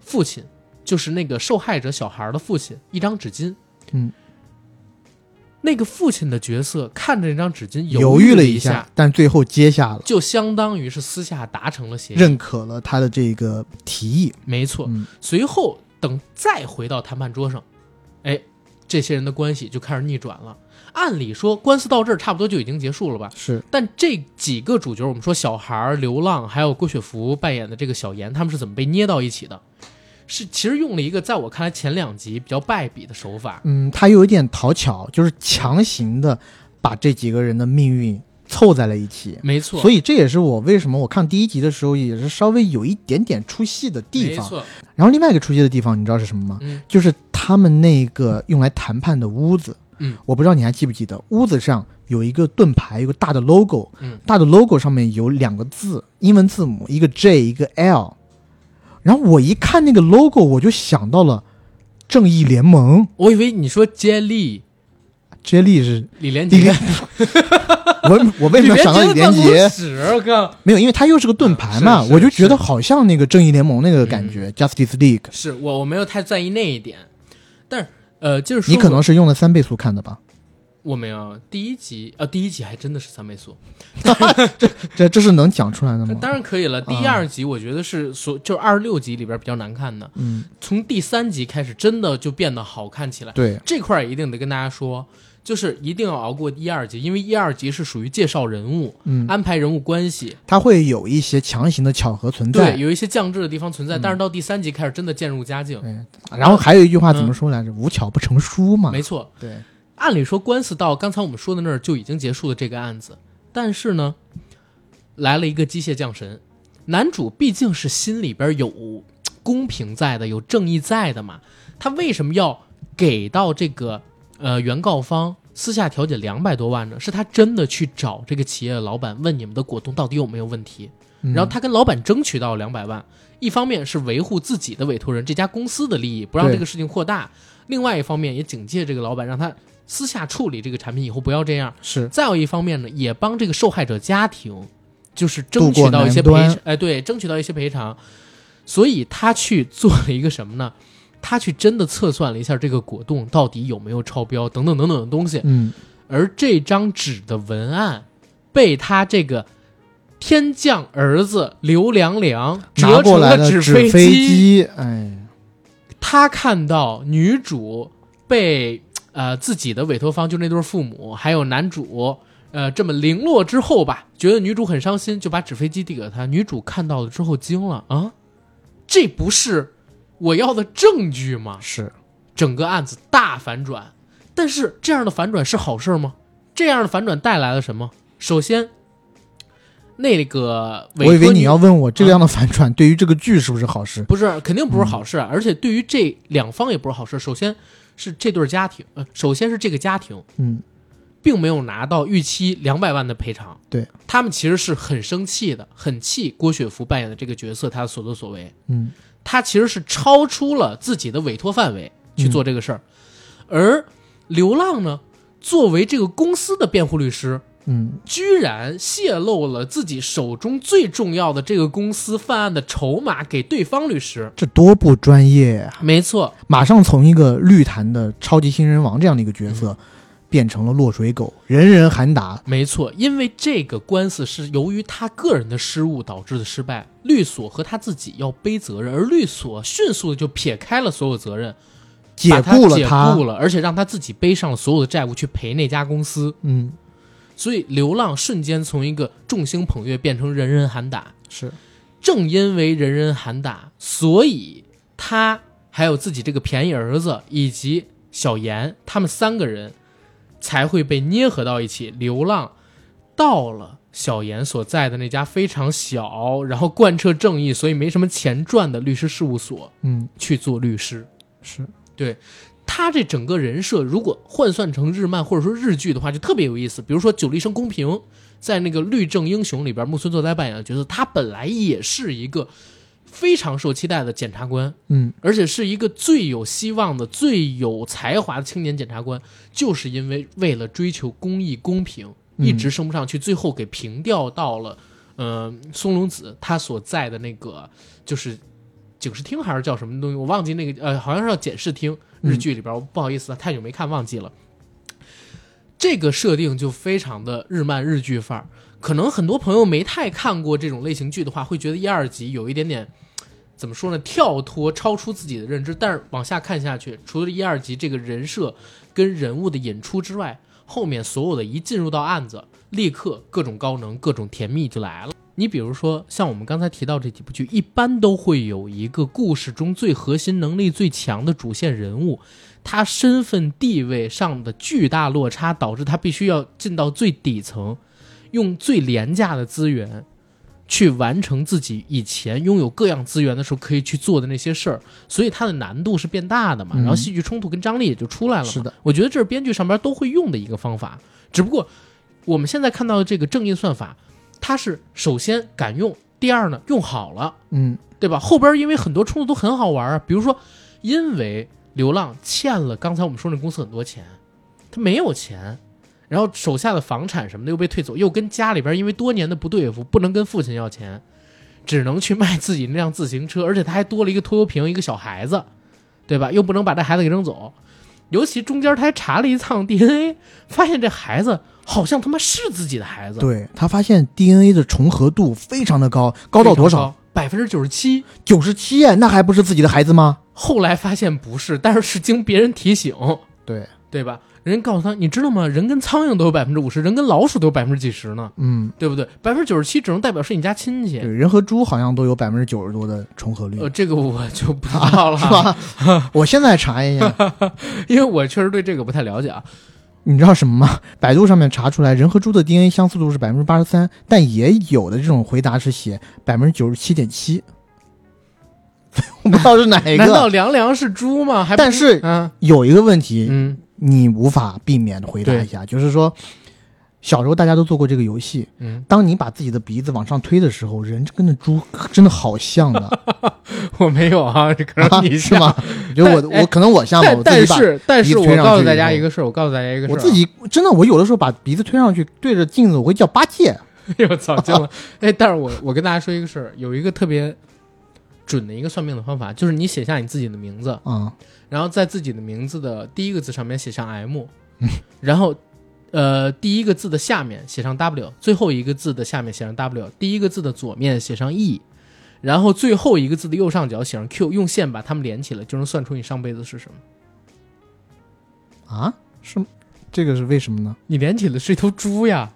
父亲，就是那个受害者小孩的父亲一张纸巾。嗯，那个父亲的角色看着那张纸巾犹豫了一下，但最后接下了，就相当于是私下达成了协议。认可了他的这个提议。没错，嗯随后等再回到谈判桌上，哎，这些人的关系就开始逆转了。按理说，官司到这儿差不多就已经结束了吧？是，但这几个主角，我们说小孩儿、流浪，还有郭雪芙扮演的这个小严，他们是怎么被捏到一起的？是其实用了一个在我看来前两集比较败笔的手法。嗯，他有一点讨巧，就是强行的把这几个人的命运凑在了一起。没错，所以这也是我为什么我看第一集的时候也是稍微有一点点出戏的地方。没错，然后另外一个出戏的地方，你知道是什么吗？嗯就是他们那个用来谈判的屋子。嗯，我不知道你还记不记得，屋子上有一个盾牌，有个大的 logo，嗯，大的 logo 上面有两个字，英文字母，一个 J，一个 L。然后我一看那个 logo，我就想到了正义联盟。我以为你说接力接力是李连杰，我我为什么要想到李连杰？屎！我靠，没有，因为他又是个盾牌嘛，我就觉得好像那个正义联盟那个感觉、j u s t i c e League。是我我没有太在意那一点，但是呃，就是说你可能是用了三倍速看的吧？我没有第一集，啊，第一集还真的是三倍速，这这这是能讲出来的吗？当然可以了。第二集我觉得是所就是二十六集里边比较难看的，嗯，从第三集开始真的就变得好看起来。对，这块儿一定得跟大家说，就是一定要熬过一二集，因为一二集是属于介绍人物、嗯，安排人物关系，它会有一些强行的巧合存在。对，有一些降智的地方存在。嗯但是到第三集开始真的渐入佳境，对，然后还有一句话怎么说来着？无巧不成书嘛。没错。对，按理说官司到刚才我们说的那儿就已经结束了这个案子，但是呢，来了一个机械降神。男主毕竟是心里边有公平在的，有正义在的嘛，他为什么要给到这个呃原告方私下调解两百多万呢？是他真的去找这个企业的老板问你们的果冻到底有没有问题，嗯然后他跟老板争取到两百万，一方面是维护自己的委托人这家公司的利益，不让这个事情扩大；另外一方面也警戒这个老板，让他私下处理这个产品以后不要这样。是再有一方面呢，也帮这个受害者家庭，就是争取到一些赔偿，哎，对，争取到一些赔偿。所以他去做了一个什么呢？他去真的测算了一下这个果冻到底有没有超标，等等等等的东西。嗯，而这张纸的文案被他这个天降儿子刘良良折成了纸飞机。机，哎，他看到女主被呃自己的委托方，就那对父母，还有男主呃这么零落之后吧，觉得女主很伤心，就把纸飞机递给她。女主看到了之后惊了啊，这不是我要的证据吗？是整个案子大反转，但是这样的反转是好事吗？这样的反转带来了什么？首先，那个我以为你要问我这样的反转对于这个剧是不是好事？不是，肯定不是好事，而且对于这两方也不是好事。首先是这对家庭，呃，首先是这个家庭嗯，并没有拿到预期两百万的赔偿，对。他们其实是很生气的，很气郭雪芙扮演的这个角色他的所作所为，嗯，他其实是超出了自己的委托范围去做这个事儿，而流浪呢，作为这个公司的辩护律师，嗯，居然泄露了自己手中最重要的这个公司犯案的筹码给对方律师。这多不专业啊！没错，马上从一个绿坛的超级新人王这样的一个角色，变成了落水狗，人人喊打。没错，因为这个官司是由于他个人的失误导致的失败，律所和他自己要背责任，而律所迅速的就撇开了所有责任，解雇了他雇了，而且让他自己背上了所有的债务去赔那家公司。嗯，所以流浪瞬间从一个众星捧月变成人人喊打。是，正因为人人喊打，所以他还有自己这个便宜儿子以及小严，他们三个人才会被捏合到一起，流浪到了小严所在的那家非常小，然后贯彻正义，所以没什么钱赚的律师事务所嗯，去做律师。是，他这整个人设，如果换算成日漫或者说日剧的话，就特别有意思。比如说《久立生公平》，在那个《律政英雄》里边，木村拓哉扮演的角色，他本来也是一个非常受期待的检察官，嗯，而且是一个最有希望的、最有才华的青年检察官，就是因为为了追求公义公平，嗯一直升不上去，最后给平调到了，呃，松隆子他所在的那个就是警视厅还是叫什么东西，我忘记那个呃，好像是叫检视厅。日剧里边，我不好意思，太久没看，忘记了。这个设定就非常的日漫日剧范儿，可能很多朋友没太看过这种类型剧的话，会觉得一二集有一点点怎么说呢，跳脱超出自己的认知。但是往下看下去，除了一二集这个人设跟人物的引出之外，后面所有的一进入到案子，立刻各种高能、各种甜蜜就来了。你比如说，像我们刚才提到这几部剧，一般都会有一个故事中最核心、能力最强的主线人物，他身份地位上的巨大落差，导致他必须要进到最底层，用最廉价的资源去完成自己以前拥有各样资源的时候可以去做的那些事儿，所以它的难度是变大的嘛，嗯然后戏剧冲突跟张力也就出来了嘛。是的，我觉得这是编剧上边都会用的一个方法，只不过我们现在看到的这个正义算法，它是首先敢用，第二呢用好了，嗯，对吧？后边因为很多冲突都很好玩啊，比如说因为流浪欠了刚才我们说那公司很多钱，他没有钱，然后手下的房产什么的又被退走，又跟家里边因为多年的不对付，不能跟父亲要钱，只能去卖自己那辆自行车，而且他还多了一个拖油瓶，一个小孩子，对吧？又不能把这孩子给扔走。尤其中间他还查了一趟 DNA，发现这孩子好像他妈是自己的孩子，对他发现 DNA 的重合度非常的高，高到多少？？百分之九十七。九十七，那还不是自己的孩子吗？后来发现不是，但是是经别人提醒，对，对吧？人告诉他，你知道吗？人跟苍蝇都有百分之五十，人跟老鼠都有百分之几十呢，嗯，对不对？百分之九十七只能代表是你家亲戚对，。人和猪好像都有百分之九十多的重合率，呃，这个我就不知道了，是吧？我现在查一下，因为我确实对这个不太了解啊。你知道什么吗？百度上面查出来，人和猪的 DNA 相似度是百分之八十三，但也有的这种回答是写百分之九十七点七，我不知道是哪一个难道。凉凉是猪吗？还但是嗯有一个问题，嗯，你无法避免的回答一下，就是说，小时候大家都做过这个游戏，嗯，当你把自己的鼻子往上推的时候，人跟那猪真的好像的，我没有啊，可啊能你像是吗？我觉得我我可能我像吧，但是但是我告诉大家一个事儿，我告诉大家一个事儿啊，我自己真的，我有的时候把鼻子推上去对着镜子，我会叫八戒。哎呦，早惊了！哎，但是我我跟大家说一个事儿，有一个特别准的一个算命的方法，就是你写下你自己的名字，啊、然后在自己的名字的第一个字上面写上 M，然后呃第一个字的下面写上 W，最后一个字的下面写上 W，第一个字的左面写上 E，然后最后一个字的右上角写上 Q，用线把它们连起来，就能算出你上辈子是什么。啊，是这个是为什么呢？你连起来是一头猪呀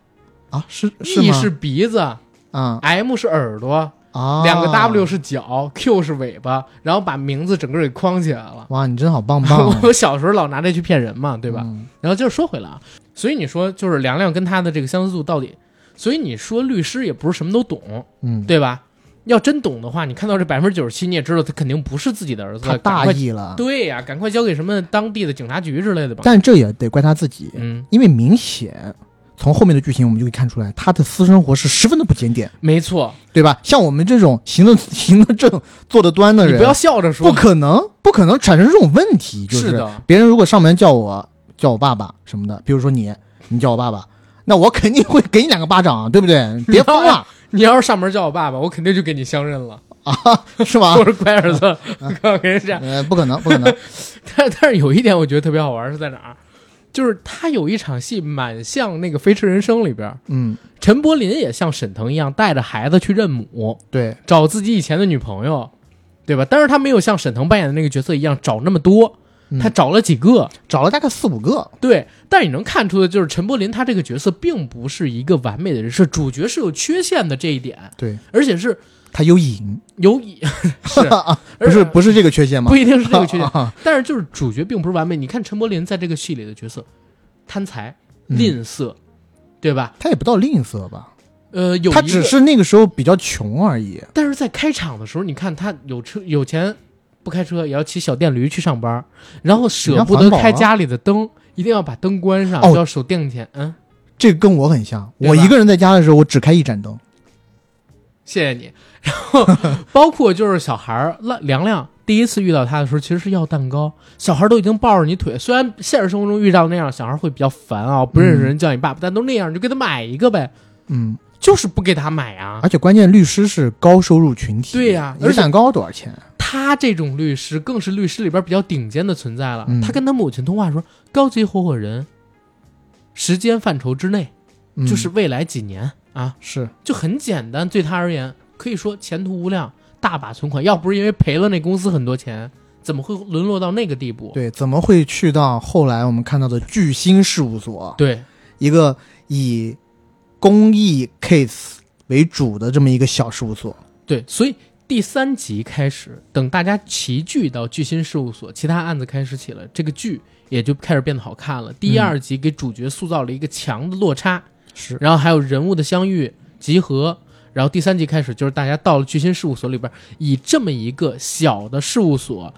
啊，是是，E？是鼻子啊，M 是耳朵，啊，两个 W 是脚，Q 是尾巴，然后把名字整个给框起来了。哇，你真好棒棒啊，我小时候老拿这去骗人嘛，对吧？嗯然后就是说回来啊，所以你说就是凉凉跟他的这个相似度到底，所以你说律师也不是什么都懂，嗯，对吧？要真懂的话，你看到这百分之九十七，你也知道他肯定不是自己的儿子，他大意了，对呀、赶快交给什么当地的警察局之类的吧。但这也得怪他自己，嗯，因为明显从后面的剧情我们就可以看出来，他的私生活是十分的不检点，没错，对吧？像我们这种行得 行得正、坐得端的人，你不要笑着说，不可能，不可能产生这种问题。就是的，别人如果上门叫我叫我爸爸什么的，比如说你，你叫我爸爸，那我肯定会给你两个巴掌，对不对？别疯了你要是上门叫我爸爸，我肯定就给你相认了，啊，是吗我？是乖儿子，我告诉你这样。呃，不可能，不可能。但但是有一点我觉得特别好玩是在哪儿？就是他有一场戏蛮像那个《飞驰人生》里边，嗯，陈柏霖也像沈腾一样带着孩子去认母，对，找自己以前的女朋友，对吧？但是他没有像沈腾扮演的那个角色一样找那么多，嗯他找了几个，找了大概四五个，对，但你能看出的就是陈柏霖他这个角色并不是一个完美的人设，主角是有缺陷的这一点，对。而且是他有瘾，有瘾。是。不是不是这个缺陷吗？不一定是这个缺陷，啊但是就是主角并不是完美。你看陈柏霖在这个戏里的角色，贪财、嗯。吝啬，对吧？他也不到吝啬吧，呃，有他，只是那个时候比较穷而已。但是在开场的时候，你看他有车有钱，不开车也要骑小电驴去上班，然后舍不得开家里的灯，一定要把灯关上，哦要守电钱。嗯，这个跟我很像，我一个人在家的时候，我只开一盏灯。谢谢你。然后包括就是小孩儿梁梁亮第一次遇到他的时候，其实是要蛋糕，小孩都已经抱着你腿。虽然现实生活中遇到那样，小孩会比较烦啊，不认识人叫你爸爸，但都那样，你就给他买一个呗，嗯，就是不给他买啊。而且关键律师是高收入群体，对呀一个蛋糕多少钱？他这种律师更是律师里边比较顶尖的存在了。嗯他跟他母亲通话说，高级合伙人，时间范畴之内，嗯就是未来几年啊，是就很简单。对他而言，可以说前途无量，大把存款。要不是因为赔了那公司很多钱，怎么会沦落到那个地步？对，怎么会去到后来我们看到的巨星事务所，对一个以公益 case 为主的这么一个小事务所？对，所以第三集开始，等大家齐聚到巨星事务所，其他案子开始起了，这个剧也就开始变得好看了。第二集给主角塑造了一个强的落差，是然后还有人物的相遇集合。然后第三集开始，就是大家到了巨星事务所里边，以这么一个小的事务所，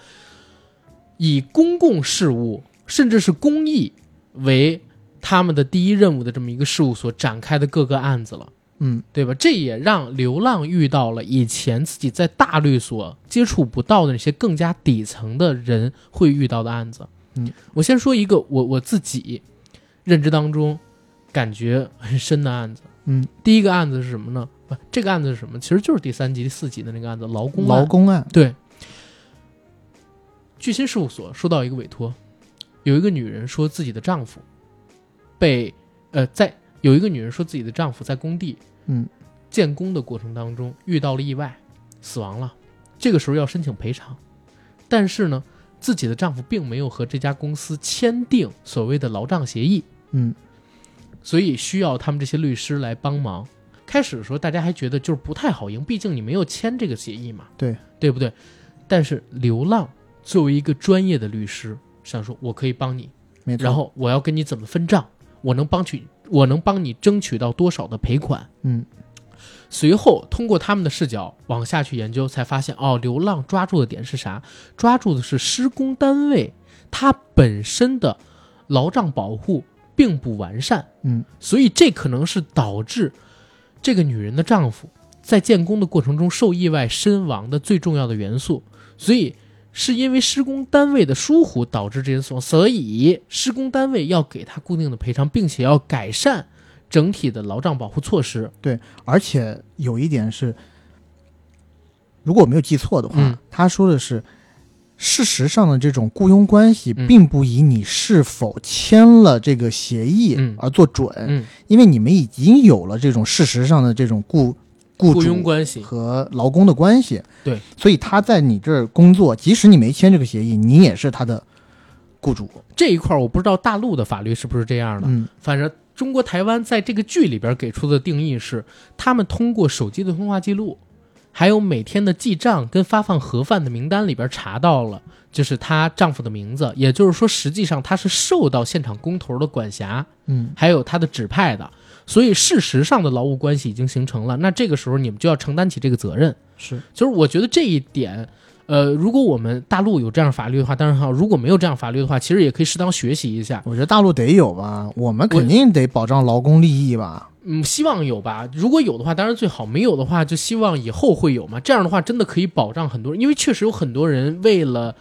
以公共事务甚至是公益为他们的第一任务的这么一个事务所展开的各个案子了。嗯，对吧？这也让流浪遇到了以前自己在大律所接触不到的那些更加底层的人会遇到的案子。嗯，我先说一个我我自己认知当中感觉很深的案子。嗯，第一个案子是什么呢？不，这个案子是什么？其实就是第三集、第四集的那个案子——劳工。劳工案，对，巨星事务所收到一个委托，有一个女人说自己的丈夫被呃在有一个女人说自己的丈夫在工地嗯建工的过程当中遇到了意外，死亡了，这个时候要申请赔偿，但是呢，自己的丈夫并没有和这家公司签订所谓的劳障协议，嗯所以需要他们这些律师来帮忙。开始的时候，大家还觉得就是不太好赢，毕竟你没有签这个协议嘛，对对不对？但是流浪作为一个专业的律师，想说我可以帮你，没错。然后我要跟你怎么分账，我能帮取，我能帮你争取到多少的赔款。嗯随后通过他们的视角往下去研究，才发现哦，流浪抓住的点是啥？抓住的是施工单位它本身的劳障保护并不完善，嗯所以这可能是导致这个女人的丈夫在建工的过程中受意外身亡的最重要的元素。所以是因为施工单位的疏忽导致这些损，所以施工单位要给他固定的赔偿，并且要改善整体的劳障保护措施。对而且有一点是，如果我没有记错的话，嗯。他说的是，事实上的这种雇佣关系嗯。并不以你是否签了这个协议嗯。而做准，嗯，因为你们已经有了这种事实上的这种雇雇佣关系，和劳工的关系。对，所以他在你这儿工作，即使你没签这个协议，你也是他的雇主。这一块我不知道大陆的法律是不是这样的，嗯反正中国台湾在这个剧里边给出的定义是，他们通过手机的通话记录，还有每天的记账跟发放盒饭的名单里边查到了，就是她丈夫的名字，也就是说，实际上她是受到现场工头的管辖，嗯还有他的指派的，所以事实上的劳务关系已经形成了。那这个时候你们就要承担起这个责任。是就是我觉得这一点，呃，如果我们大陆有这样法律的话，当然好；如果没有这样法律的话，其实也可以适当学习一下。我觉得大陆得有吧，我们肯定得保障劳工利益吧。嗯，希望有吧。如果有的话，当然最好；没有的话，就希望以后会有嘛。这样的话，真的可以保障很多人，因为确实有很多人为了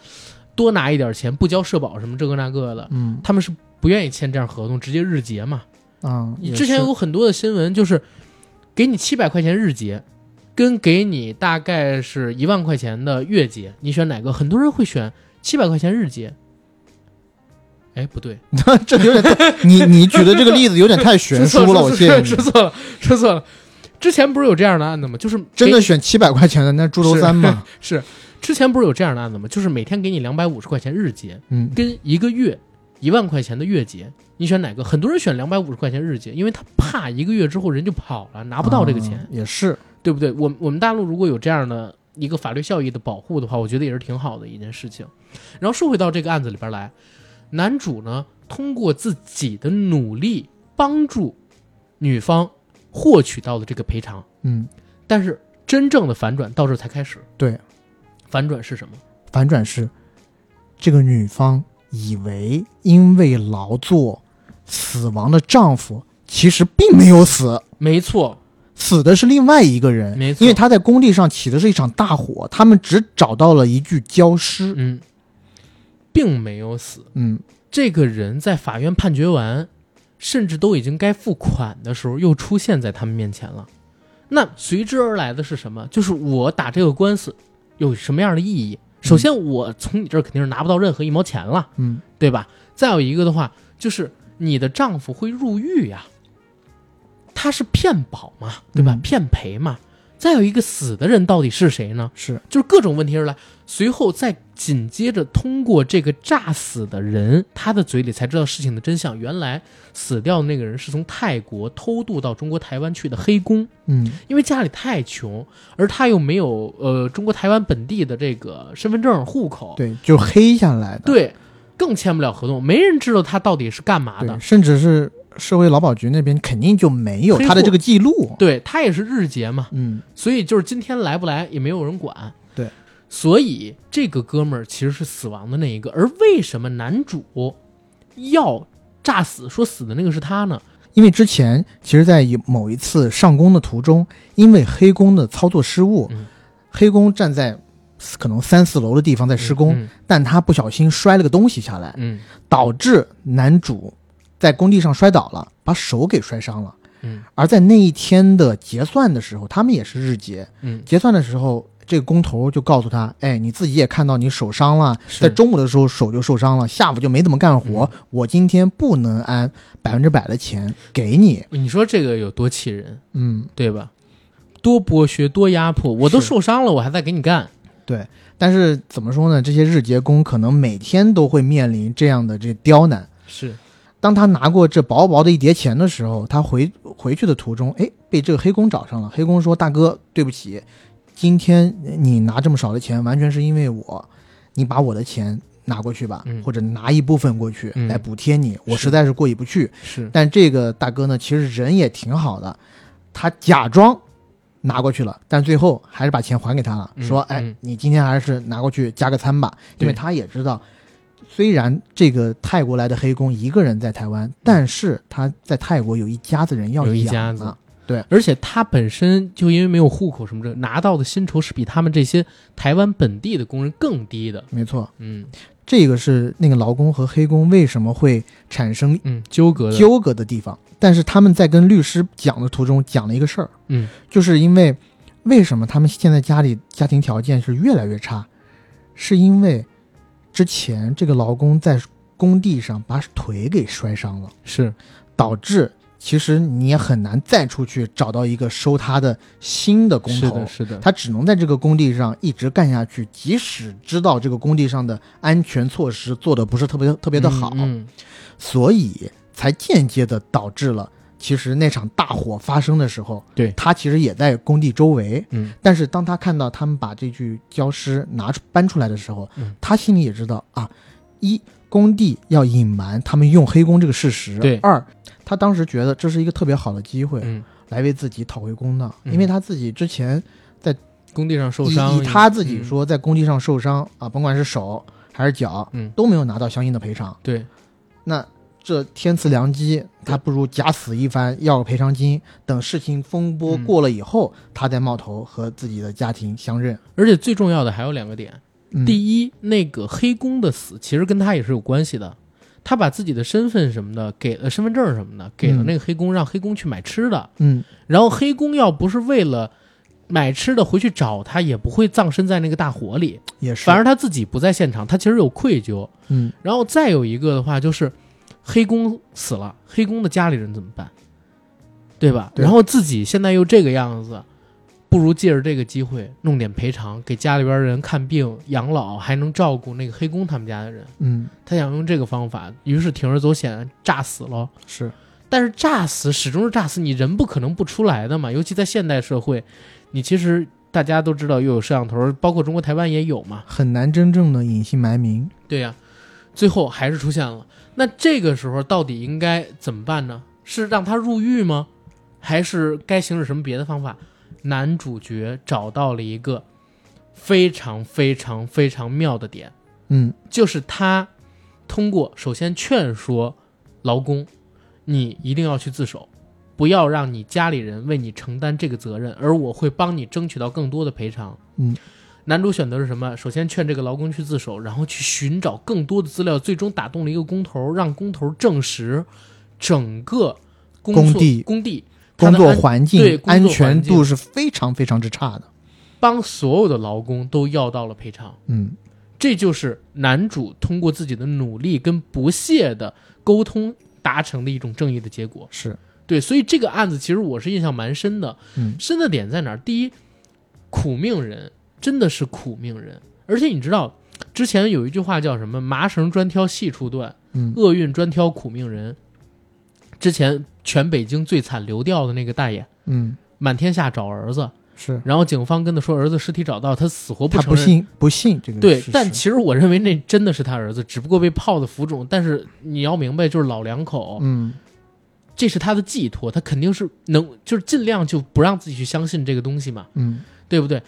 多拿一点钱，不交社保什么这个那个的，嗯他们是不愿意签这样合同，直接日结嘛。啊，也之前有很多的新闻，就是给你七百块钱日结，跟给你大概是一万块钱的月结，你选哪个？很多人会选七百块钱日结。哎，不对，这有点太你你举的这个例子有点太 悬殊了，我谢谢你。说错了，说错了。之前不是有这样的案子吗？就是真的选七百块钱的那猪头三吗？是之前不是有这样的案子吗？就是每天给你两百五十块钱日结，嗯，跟一个月一万块钱的月结，你选哪个？很多人选两百五十块钱日结，因为他怕一个月之后人就跑了，拿不到这个钱，啊也是，对不对？我我们大陆如果有这样的一个法律效益的保护的话，我觉得也是挺好的一件事情。然后说回到这个案子里边来，男主呢通过自己的努力帮助女方获取到了这个赔偿，嗯，但是真正的反转到这儿才开始。对，反转是什么？反转是这个女方以为因为劳作死亡的丈夫其实并没有死，没错，死的是另外一个人。没错因为他在工地上起的是一场大火，他们只找到了一具焦尸。嗯，并没有死。嗯，这个人在法院判决完，甚至都已经该付款的时候，又出现在他们面前了。那随之而来的是什么？就是我打这个官司有什么样的意义？首先，我从你这儿肯定是拿不到任何一毛钱了，嗯，对吧？再有一个的话，就是你的丈夫会入狱呀，他是骗保嘛，对吧？嗯骗赔嘛。再有一个死的人到底是谁呢？是，就是各种问题而来，随后再紧接着通过这个诈死的人他的嘴里才知道事情的真相。原来死掉的那个人是从泰国偷渡到中国台湾去的黑工，嗯，因为家里太穷，而他又没有呃中国台湾本地的这个身份证户口，对，就黑下来的。对，更签不了合同，没人知道他到底是干嘛的，。甚至是社会劳保局那边肯定就没有他的这个记录。对他也是日结嘛，嗯，所以就是今天来不来也没有人管。对，所以这个哥们儿其实是死亡的那一个。而为什么男主要炸死，说死的那个是他呢？因为之前其实，在一某一次上工的途中，因为黑工的操作失误，嗯黑工站在可能三四楼的地方在施工，嗯但他不小心摔了个东西下来，嗯导致男主在工地上摔倒了，把手给摔伤了。嗯而在那一天的结算的时候，他们也是日结，嗯结算的时候，这个工头就告诉他：“哎，你自己也看到你手伤了，在中午的时候手就受伤了，下午就没怎么干活。我今天不能按百分之百的钱给你。嗯，你说这个有多气人，嗯，对吧？多剥削，多压迫，我都受伤了，我还在给你干。对。但是怎么说呢？这些日结工可能每天都会面临这样的这个刁难。是，当他拿过这薄薄的一叠钱的时候，他回回去的途中，哎，被这个黑工找上了。黑工说：“大哥，对不起，今天你拿这么少的钱，完全是因为我，你把我的钱拿过去吧，嗯。或者拿一部分过去、嗯。来补贴你，我实在是过意不去。是，但这个大哥呢，其实人也挺好的，他假装拿过去了，但最后还是把钱还给他了，嗯。说：“哎嗯，你今天还是拿过去加个餐吧。”因为他也知道，虽然这个泰国来的黑工一个人在台湾，但是他在泰国有一家子人要有一养家子对而且他本身就因为没有户口什么的，拿到的薪酬是比他们这些台湾本地的工人更低的。没错，嗯这个是那个劳工和黑工为什么会产生嗯，纠葛。纠葛的地方。但是他们在跟律师讲的途中讲了一个事儿，嗯就是因为为什么他们现在家里家庭条件是越来越差，是因为之前这个劳工在工地上把腿给摔伤了，是，导致其实你也很难再出去找到一个收他的新的工头是的，。是的。他只能在这个工地上一直干下去，即使知道这个工地上的安全措施做的不是特别特别的好，嗯所以才间接的导致了，其实那场大火发生的时候，对。他其实也在工地周围。嗯。但是当他看到他们把这具焦尸拿出搬出来的时候，嗯。他心里也知道啊，一工地要隐瞒他们用黑工这个事实，对。二他当时觉得这是一个特别好的机会，嗯，来为自己讨回公道，嗯。因为他自己之前在工地上受以伤，以他自己嗯，说在工地上受伤啊，甭管是手还是脚，嗯。都没有拿到相应的赔偿。对，那这天赐良机，他不如假死一番，要个赔偿金。等事情风波嗯过了以后，他再冒头和自己的家庭相认。而且最重要的还有两个点。嗯、第一，那个黑工的死其实跟他也是有关系的，他把自己的身份什么的给了身份证什么的，给了嗯那个黑工，让黑工去买吃的。嗯，然后黑工要不是为了买吃的回去找他，也不会葬身在那个大火里。也是，反而他自己不在现场，他其实有愧疚。嗯然后再有一个的话，就是黑工死了，黑工的家里人怎么办？对吧？对然后自己现在又这个样子，不如借着这个机会弄点赔偿，给家里边人看病养老，还能照顾那个黑工他们家的人。嗯，他想用这个方法，于是铤而走险，炸死了。是，但是炸死始终是炸死，你人不可能不出来的嘛。尤其在现代社会，你其实大家都知道，又有摄像头，包括中国台湾也有嘛。很难真正的隐姓埋名。对呀、最后还是出现了。那这个时候到底应该怎么办呢？是让他入狱吗？还是该行使什么别的方法？男主角找到了一个非常非常非常妙的点，嗯就是他通过首先劝说劳工，你一定要去自首，不要让你家里人为你承担这个责任，而我会帮你争取到更多的赔偿。嗯，男主选择是什么？首先劝这个劳工去自首，然后去寻找更多的资料，最终打动了一个工头，让工头证实整个工地工地工作环境对工作安全环境度是非常非常之差的。帮所有的劳工都要到了赔偿。嗯这就是男主通过自己的努力跟不懈的沟通达成的一种正义的结果。是，对，所以这个案子其实我是印象蛮深的。嗯深的点在哪儿？第一，苦命人真的是苦命人，而且你知道，之前有一句话叫什么“麻绳专挑细处断，嗯厄运专挑苦命人”。之前全北京最惨流掉的那个大爷，嗯满天下找儿子，是，然后警方跟他说儿子尸体找到，他死活不承认。不信不信这个对但其实我认为那真的是他儿子，只不过被泡的浮肿。但是你要明白，就是老两口，嗯这是他的寄托，他肯定是能，就是尽量就不让自己去相信这个东西嘛，嗯对不对？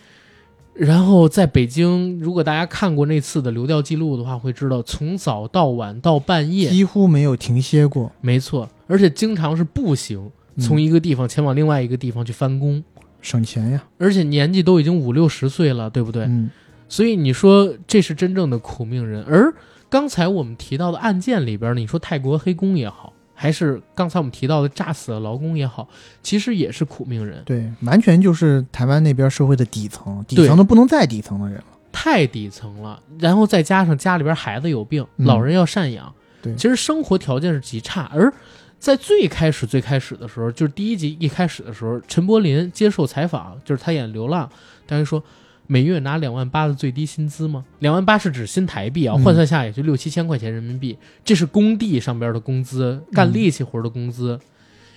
然后在北京，如果大家看过那次的流调记录的话，会知道从早到晚到半夜，几乎没有停歇过。没错，而且经常是步行嗯从一个地方前往另外一个地方去翻工，省钱呀，而且年纪都已经五六十岁了，对不对？嗯所以你说这是真正的苦命人。而刚才我们提到的案件里边，你说泰国黑工也好，还是刚才我们提到的炸死的劳工也好，其实也是苦命人，对，完全就是台湾那边社会的底层，底层的不能再底层的人了。太底层了。然后再加上家里边孩子有病，嗯老人要赡养，对其实生活条件是极差。而在最开始最开始的时候，就是第一集一开始的时候，陈柏霖接受采访，就是他演《流浪》，当时说。每月拿两万八的最低薪资吗？两万八是指新台币啊，嗯换算下也就六七千块钱人民币，这是工地上边的工资，干力气活的工资，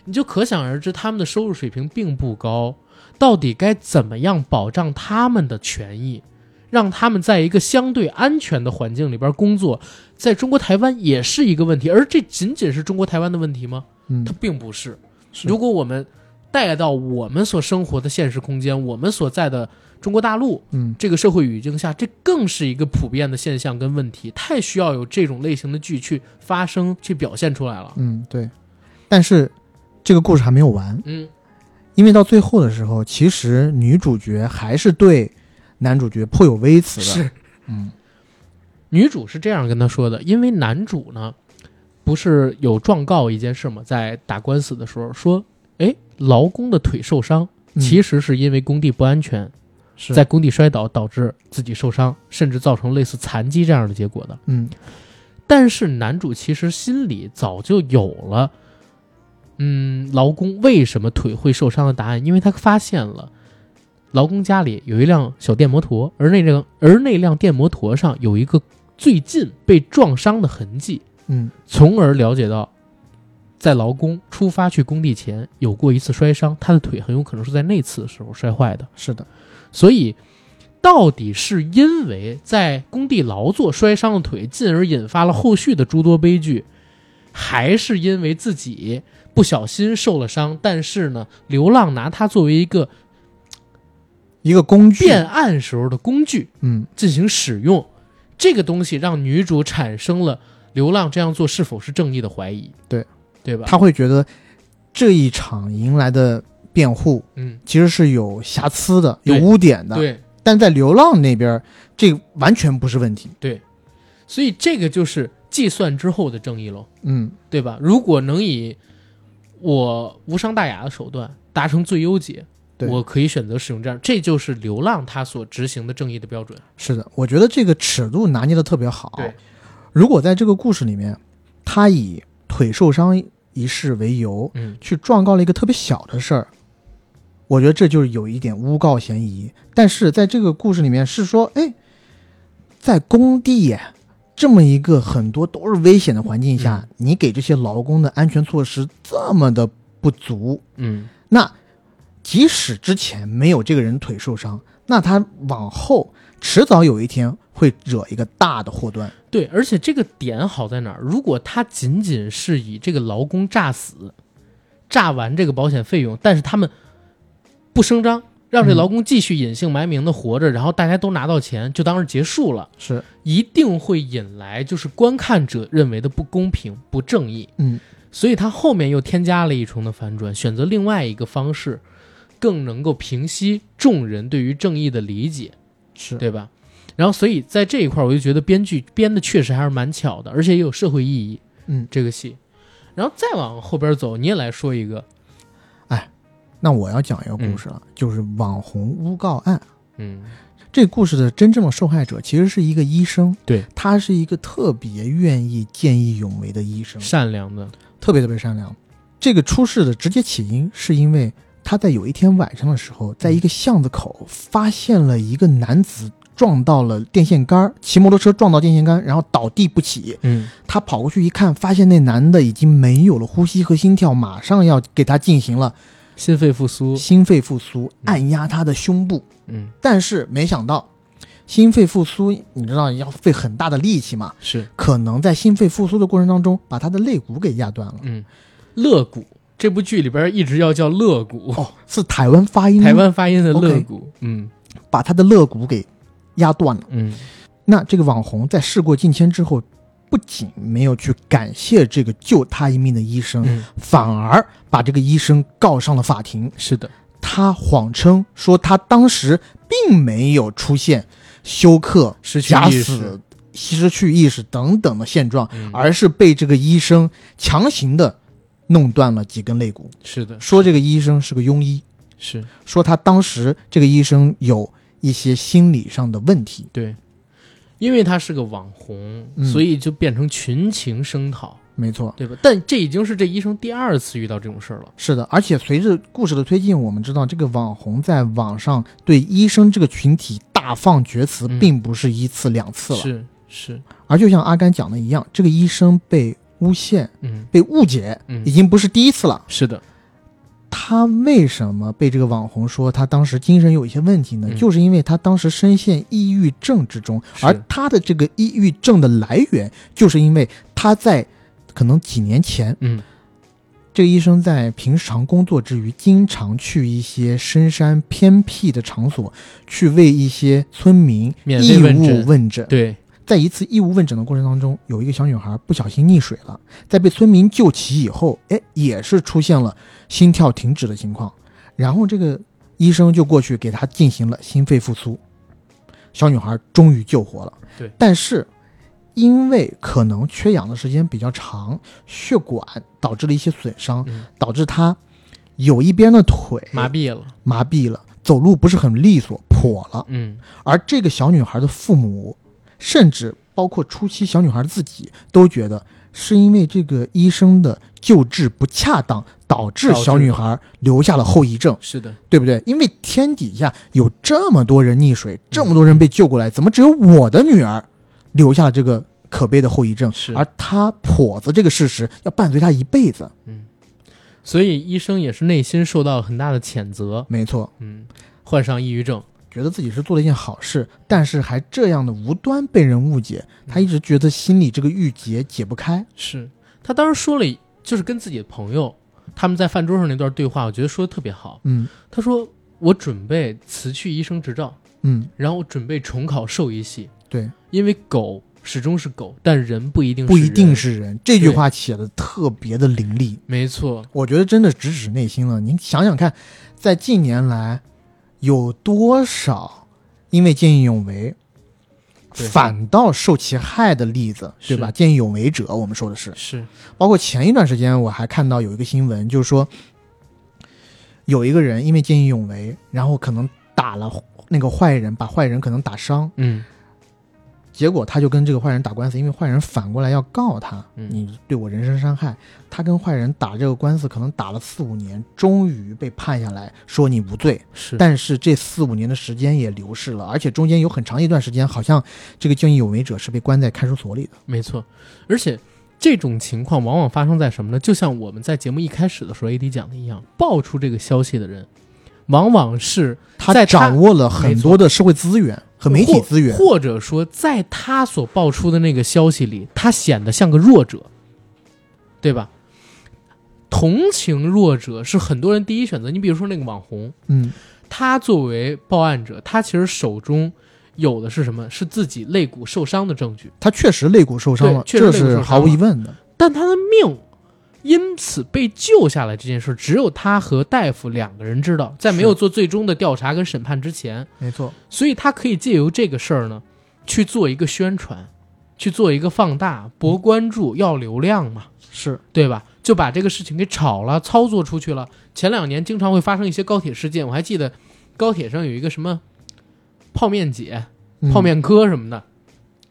你就可想而知他们的收入水平并不高。到底该怎么样保障他们的权益，让他们在一个相对安全的环境里边工作，在中国台湾也是一个问题。而这仅仅是中国台湾的问题吗？嗯它，并不是。是如果我们带到我们所生活的现实空间，我们所在的中国大陆嗯这个社会语境下，这更是一个普遍的现象跟问题，太需要有这种类型的剧去发生、去表现出来了。嗯对。但是这个故事还没有完，嗯，因为到最后的时候，其实女主角还是对男主角颇有微词的。是嗯女主是这样跟他说的，因为男主呢，不是有状告一件事吗？在打官司的时候说，哎，劳工的腿受伤，嗯其实是因为工地不安全，是在工地摔倒导致自己受伤，甚至造成类似残疾这样的结果的。嗯但是男主其实心里早就有了，嗯，劳工为什么腿会受伤的答案，因为他发现了。劳工家里有一辆小电摩托，而那辆而那辆电摩托上有一个最近被撞伤的痕迹，嗯从而了解到，在劳工出发去工地前有过一次摔伤，他的腿很有可能是在那次的时候摔坏的。是的，所以，到底是因为在工地劳作摔伤了腿，进而引发了后续的诸多悲剧，还是因为自己不小心受了伤？但是呢，流浪拿它作为一个一个工具。变案时候的工具嗯进行使用，这个东西让女主产生了流浪这样做是否是正义的怀疑。对，对吧？他会觉得这一场迎来的辩护嗯，其实是有瑕疵的、有污点的。，对。但在流浪那边，这个完全不是问题。对，所以这个就是计算之后的正义喽，嗯对吧？如果能以我无伤大雅的手段达成最优解，我可以选择使用这样，这就是流浪他所执行的正义的标准。是的，我觉得这个尺度拿捏的特别好。对，如果在这个故事里面，他以腿受伤一事为由嗯，去状告了一个特别小的事儿，我觉得这就是有一点诬告嫌疑。但是在这个故事里面是说，哎，在工地这么一个很多都是危险的环境下，你给这些劳工的安全措施这么的不足，嗯，那即使之前没有这个人腿受伤，那他往后迟早有一天会惹一个大的祸端。对，而且这个点好在哪儿？如果他仅仅是以这个劳工诈死，诈完这个保险费用，但是他们不声张，让这嗯劳工继续隐姓埋名的活着，然后大家都拿到钱，就当是结束了，是，一定会引来就是观看者认为的不公平、不正义。嗯，所以他后面又添加了一重的反转，选择另外一个方式，更能够平息众人对于正义的理解。是，对吧？然后，所以在这一块，我就觉得编剧编的确实还是蛮巧的，而且也有社会意义。嗯，这个戏，然后再往后边走，你也来说一个，那我要讲一个故事了，就是网红诬告案。嗯这故事的真正的受害者其实是一个医生，对他是一个特别愿意见义勇为的医生，善良的，特别特别善良。这个出事的直接起因是因为他在有一天晚上的时候，在一个巷子口发现了一个男子撞到了电线杆，骑摩托车撞到电线杆，然后倒地不起。嗯他跑过去一看，发现那男的已经没有了呼吸和心跳，马上要给他进行了心肺复苏，心肺复苏，按压他的胸部。嗯。但是没想到，心肺复苏，你知道要费很大的力气嘛？是，可能在心肺复苏的过程当中，把他的肋骨给压断了。嗯，肋骨这部剧里边一直要叫肋骨，哦，是台湾发音，台湾发音的肋骨，嗯。把他的肋骨给压断了。嗯。那这个网红在事过境迁之后，不仅没有去感谢这个救他一命的医生，嗯，反而把这个医生告上了法庭。是的，他谎称说他当时并没有出现休克、失去假死、失去意识等等的现状，嗯。而是被这个医生强行的弄断了几根肋骨。是的，说这个医生是个庸医，是。说他当时这个医生有一些心理上的问题。对，因为他是个网红，嗯所以就变成群情声讨，没错，对吧？但这已经是这医生第二次遇到这种事儿了。是的，而且随着故事的推进，我们知道这个网红在网上对医生这个群体大放厥词，嗯并不是一次两次了。是是，而就像阿甘讲的一样，这个医生被诬陷、嗯被误解，嗯已，经不是第一次了。是的，他为什么被这个网红说他当时精神有一些问题呢？嗯。就是因为他当时深陷抑郁症之中，而他的这个抑郁症的来源，就是因为他在可能几年前，嗯。这个医生在平常工作之余，经常去一些深山偏僻的场所，去为一些村民义务问诊。对，在一次义务问诊的过程当中，有一个小女孩不小心溺水了，在被村民救起以后，哎，也是出现了心跳停止的情况，然后这个医生就过去给她进行了心肺复苏，小女孩终于救活了。对，但是因为可能缺氧的时间比较长，血管导致了一些损伤，嗯，导致她有一边的腿麻痹了，麻痹了，走路不是很利索，跛了。嗯。而这个小女孩的父母，甚至包括初期小女孩自己，都觉得是因为这个医生的救治不恰当，导致小女孩留下了后遗症，是的，对不对？因为天底下有这么多人溺水，这么多人被救过来，怎么只有我的女儿留下了这个可悲的后遗症？是。而她跛子这个事实要伴随她一辈子。嗯，所以医生也是内心受到了很大的谴责，没错，嗯，患上抑郁症，觉得自己是做了一件好事，但是还这样的无端被人误解，他一直觉得心里这个郁结解不开。是他当时说了，就是跟自己的朋友他们在饭桌上那段对话，我觉得说的特别好。嗯他说：“我准备辞去医生执照，嗯，然后我准备重考兽医系，对，因为狗始终是狗，但人不一定是不一定是人。这句话写的特别的凌厉，没错，我觉得真的直指内心了。您想想看，在近年来，有多少因为见义勇为，反倒受其害的例子，对吧？见义勇为者，我们说的是。是。包括前一段时间我还看到有一个新闻，就是说有一个人因为见义勇为，然后可能打了那个坏人，把坏人可能打伤，嗯结果他就跟这个坏人打官司，因为坏人反过来要告他，嗯你对我人身伤害。他跟坏人打这个官司，可能打了四五年，终于被判下来，说你无罪。是，但是这四五年的时间也流逝了，而且中间有很长一段时间，好像这个见义勇为者是被关在看守所里的。没错，而且这种情况往往发生在什么呢？就像我们在节目一开始的时候，AD 讲的一样，爆出这个消息的人，往往是他在他掌握了很多的社会资源和媒体资源，或或者说在他所爆出的那个消息里，他显得像个弱者，对吧？同情弱者是很多人第一选择。你比如说那个网红，嗯，他作为报案者，他其实手中有的是什么？是自己肋骨受伤的证据。他确实肋骨受伤了，这是毫无疑问的。但他的命因此被救下来这件事，只有他和大夫两个人知道，在没有做最终的调查跟审判之前，没错，所以他可以借由这个事儿呢，去做一个宣传，去做一个放大，博关注，要流量嘛，是。对吧？就把这个事情给炒了，操作出去了。前两年经常会发生一些高铁事件，我还记得高铁上有一个什么泡面姐、嗯。泡面哥什么的，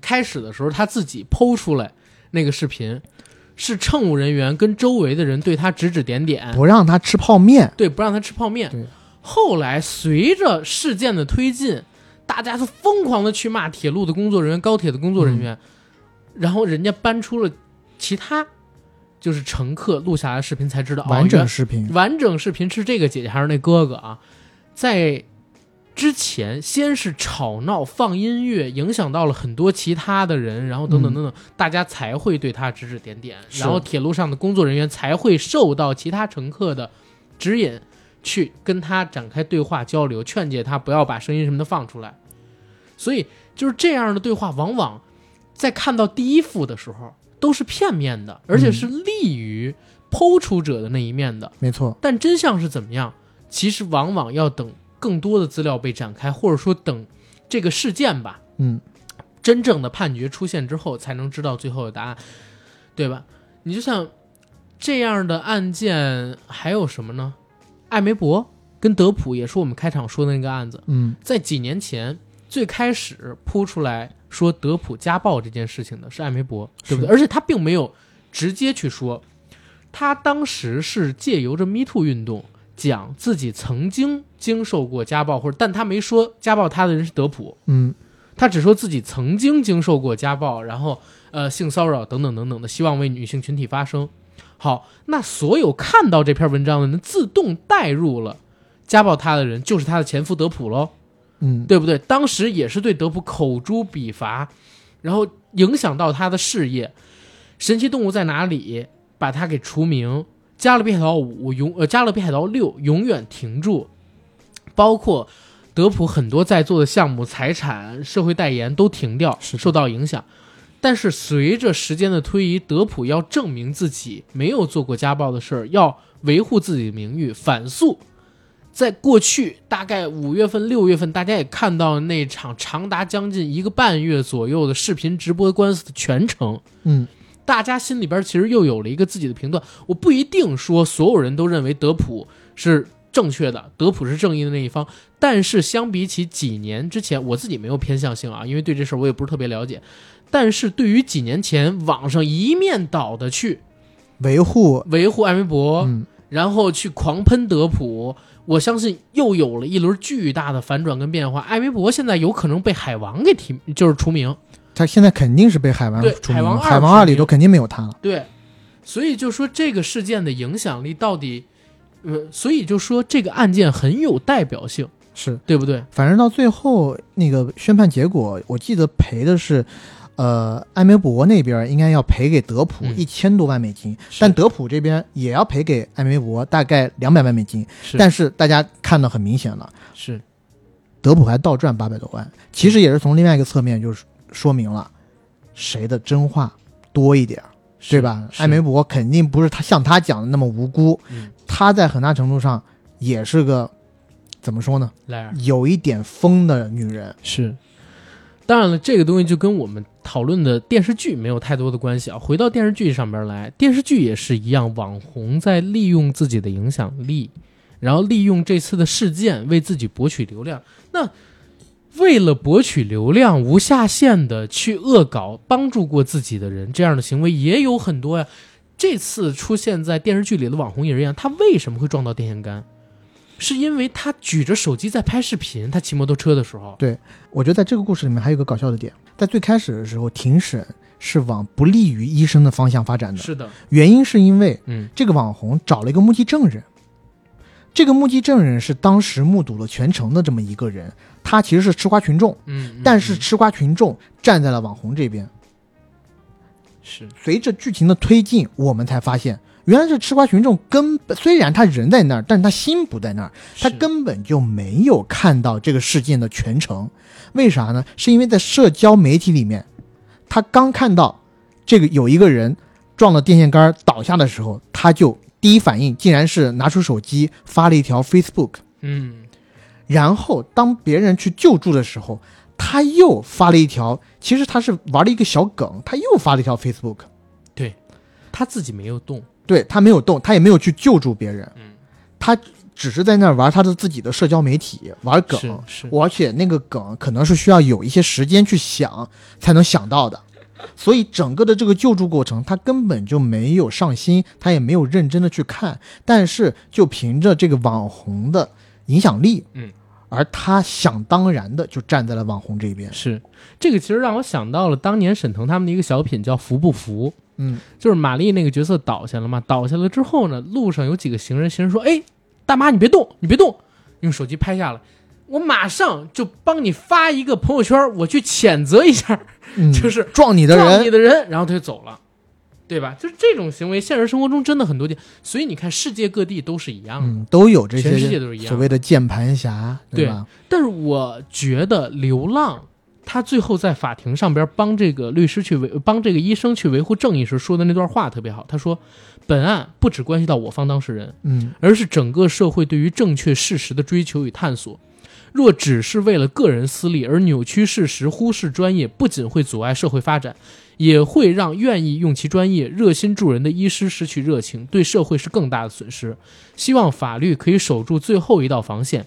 开始的时候他自己剖出来那个视频，是乘务人员跟周围的人对他指指点点，不让他吃泡面，对，不让他吃泡面对。后来随着事件的推进，大家都疯狂的去骂铁路的工作人员、高铁的工作人员，然后人家搬出了其他就是乘客录下来的视频，才知道完整视频。完整视频是这个姐姐还是那哥哥啊？在之前先是吵闹放音乐，影响到了很多其他的人，然后等等等等，大家才会对他指指点点，然后铁路上的工作人员才会受到其他乘客的指引，去跟他展开对话交流，劝解他不要把声音什么的放出来。所以就是这样的对话，往往在看到第一幅的时候都是片面的，而且是利于剖出者的那一面的。没错，但真相是怎么样，其实往往要等更多的资料被展开，或者说等这个事件吧嗯，真正的判决出现之后，才能知道最后的答案，对吧？你就像这样的案件还有什么呢？艾梅伯跟德普也是我们开场说的那个案子，嗯，在几年前最开始扑出来说德普家暴这件事情的是艾梅伯，对不对？而且他并没有直接去说，他当时是借由着 Me Too 运动讲自己曾经经受过家暴，或者但他没说家暴他的人是德普，嗯，他只说自己曾经经受过家暴，然后呃性骚扰等等等等的，希望为女性群体发声。好，那所有看到这篇文章的人自动带入了家暴他的人就是他的前夫德普喽。嗯，对不对？当时也是对德普口诛笔伐，然后影响到他的事业。神奇动物在哪里？把他给除名。加勒比海盗五永呃，加勒比海盗六永远停住，包括德普很多在做的项目、财产、社会代言都停掉，是受到影响。但是随着时间的推移，德普要证明自己没有做过家暴的事儿，要维护自己的名誉，反诉。在过去大概五月份、六月份，大家也看到那场长达将近一个半月左右的视频直播官司的全程，嗯，大家心里边其实又有了一个自己的评断。我不一定说所有人都认为德普是正确的，德普是正义的那一方，但是相比起几年之前，我自己没有偏向性啊，因为对这事儿我也不是特别了解。但是对于几年前网上一面倒的去维护，维护艾微博，然后去狂喷德普，我相信又有了一轮巨大的反转跟变化。艾微博现在有可能被海王给提，就是除名。他现在肯定是被海王对海王二海王二里头肯定没有他了。对，所以就说这个事件的影响力到底，呃，所以就说这个案件很有代表性，是，对不对？反正到最后那个宣判结果，我记得赔的是，呃，艾梅博那边应该要赔给德普嗯一千多万美金，是但德普这边也要赔给艾梅博大概两百万美金。是，但是大家看到很明显了，是德普还倒赚八百多万，其实也是从另外一个侧面就是说明了谁的真话多一点儿，对吧？艾梅博肯定不是他像他讲的那么无辜，嗯他在很大程度上也是个怎么说呢，莱尔有一点疯的女人。是。当然了，这个东西就跟我们讨论的电视剧没有太多的关系啊。回到电视剧上边来，电视剧也是一样，网红在利用自己的影响力，然后利用这次的事件为自己博取流量。那为了博取流量，无下限的去恶搞帮助过自己的人，这样的行为也有很多呀。这次出现在电视剧里的网红也是一样，他为什么会撞到电线杆？是因为他举着手机在拍视频，他骑摩托车的时候。对我觉得在这个故事里面还有一个搞笑的点，在最开始的时候，庭审是往不利于医生的方向发展的，是的，原因是因为嗯这个网红找了一个目击证人，这个目击证人是当时目睹了全程的这么一个人，他其实是吃瓜群众，嗯，嗯但是嗯吃瓜群众站在了网红这边。是随着剧情的推进，我们才发现，原来这吃瓜群众根本虽然他人在那儿，但是他心不在那儿，他根本就没有看到这个事件的全程。为啥呢？是因为在社交媒体里面，他刚看到这个有一个人撞了电线杆倒下的时候，他就第一反应竟然是拿出手机发了一条 Facebook，嗯然后当别人去救助的时候，他又发了一条，其实他是玩了一个小梗，他又发了一条 Facebook 对。他自己没有动，对他没有动，他也没有去救助别人，嗯，他只是在那儿玩他的自己的社交媒体，玩梗，是是，而且那个梗可能是需要有一些时间去想才能想到的，所以整个的这个救助过程，他根本就没有上心，他也没有认真的去看，但是就凭着这个网红的影响力，嗯，而他想当然的就站在了网红这边，是。这个，其实让我想到了当年沈腾他们的一个小品叫《服不服》，嗯，就是玛丽那个角色倒下了嘛，倒下了之后呢，路上有几个行人，行人说：“哎，大妈你别动，你别动，用手机拍下来，我马上就帮你发一个朋友圈，我去谴责一下，嗯就是撞你的人撞你，的人，然后他就走了。”对吧？就是这种行为，现实生活中真的很多见，所以你看，世界各地都是一样的。嗯，都有这全世界些都是一样所谓的键盘侠，对吧？但是我觉得流浪，他最后在法庭上边帮这个律师去维帮这个医生去维护正义时说的那段话特别好。他说，本案不只关系到我方当事人，嗯而是整个社会对于正确事实的追求与探索。若只是为了个人私利而扭曲事实、忽视专业，不仅会阻碍社会发展，也会让愿意用其专业、热心助人的医师失去热情，对社会是更大的损失。希望法律可以守住最后一道防线，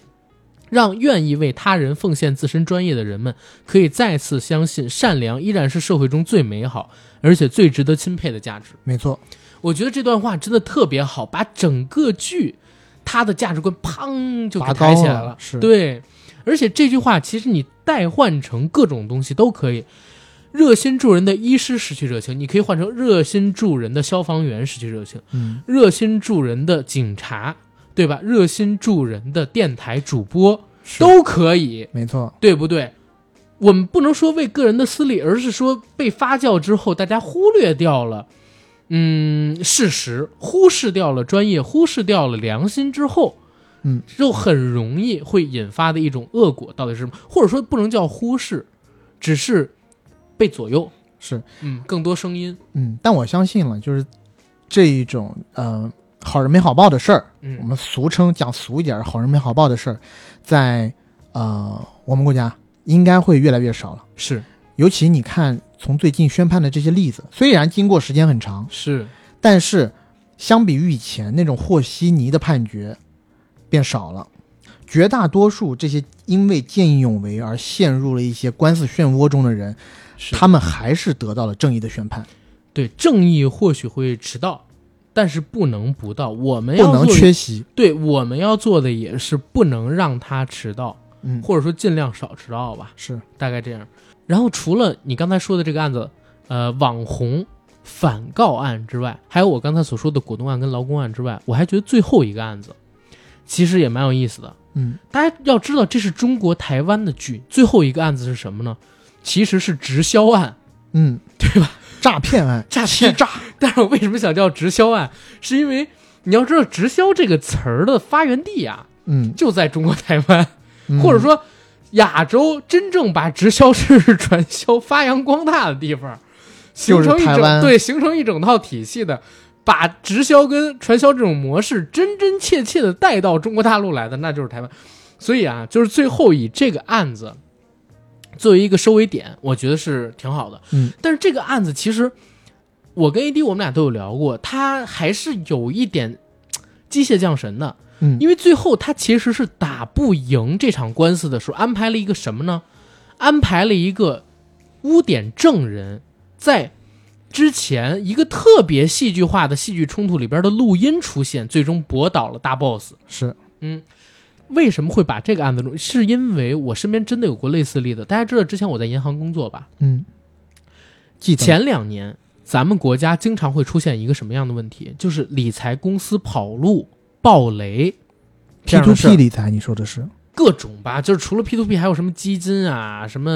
让愿意为他人奉献自身专业的人们可以再次相信，善良依然是社会中最美好而且最值得钦佩的价值。没错，我觉得这段话真的特别好，把整个剧它的价值观砰就给抬起来了是对，而且这句话其实你代换成各种东西都可以。热心助人的医师失去热情，你可以换成热心助人的消防员失去热情，嗯，热心助人的警察，对吧？热心助人的电台主播都可以，没错，对不对？我们不能说为个人的私利，而是说被发酵之后，大家忽略掉了，嗯，事实，忽视掉了专业，忽视掉了良心之后，嗯，就很容易会引发的一种恶果到底是什么？或者说不能叫忽视，只是被左右，是，嗯，更多声音，嗯，但我相信了，就是这一种呃好人没好报的事儿，我嗯，们俗称讲俗一点儿，好人没好报的事儿，在呃我们国家应该会越来越少了。是。尤其你看，从最近宣判的这些例子，虽然经过时间很长，是，但是相比于以前那种和稀泥的判决，变少了。绝大多数这些因为见义勇为而陷入了一些官司漩涡中的人，是他们还是得到了正义的宣判，对正义或许会迟到，但是不能不到。我们不能要做缺席。对，我们要做的也是不能让他迟到，嗯，或者说尽量少迟到吧，是大概这样。然后除了你刚才说的这个案子，呃，网红反告案之外，还有我刚才所说的果冻案跟劳工案之外，我还觉得最后一个案子其实也蛮有意思的。嗯大家要知道，这是中国台湾的剧，最后一个案子是什么呢？其实是直销案。嗯，对吧？诈骗案，诈骗欺诈，但是我为什么想叫直销案？是因为你要知道，直销这个词儿的发源地啊，嗯，就在中国台湾。嗯或者说亚洲真正把直销知识传销发扬光大的地方，形就是成一整对形成一整套体系的，把直销跟传销这种模式真真切切的带到中国大陆来的，那就是台湾。所以啊，就是最后以这个案子作为一个收尾点，我觉得是挺好的。嗯，但是这个案子其实我跟 AD 我们俩都有聊过，他还是有一点机械降神的，嗯，因为最后他其实是打不赢这场官司的时候，安排了一个什么呢？安排了一个污点证人在之前一个特别戏剧化的戏剧冲突里边的录音出现，最终驳倒了大 boss。是，嗯，为什么会把这个案子中？是因为我身边真的有过类似例子。大家知道之前我在银行工作吧？嗯，记得前两年咱们国家经常会出现一个什么样的问题？就是理财公司跑路、暴雷 P 样 to P 理财，你说的是？各种吧，就是除了 P to P，还有什么基金啊、什么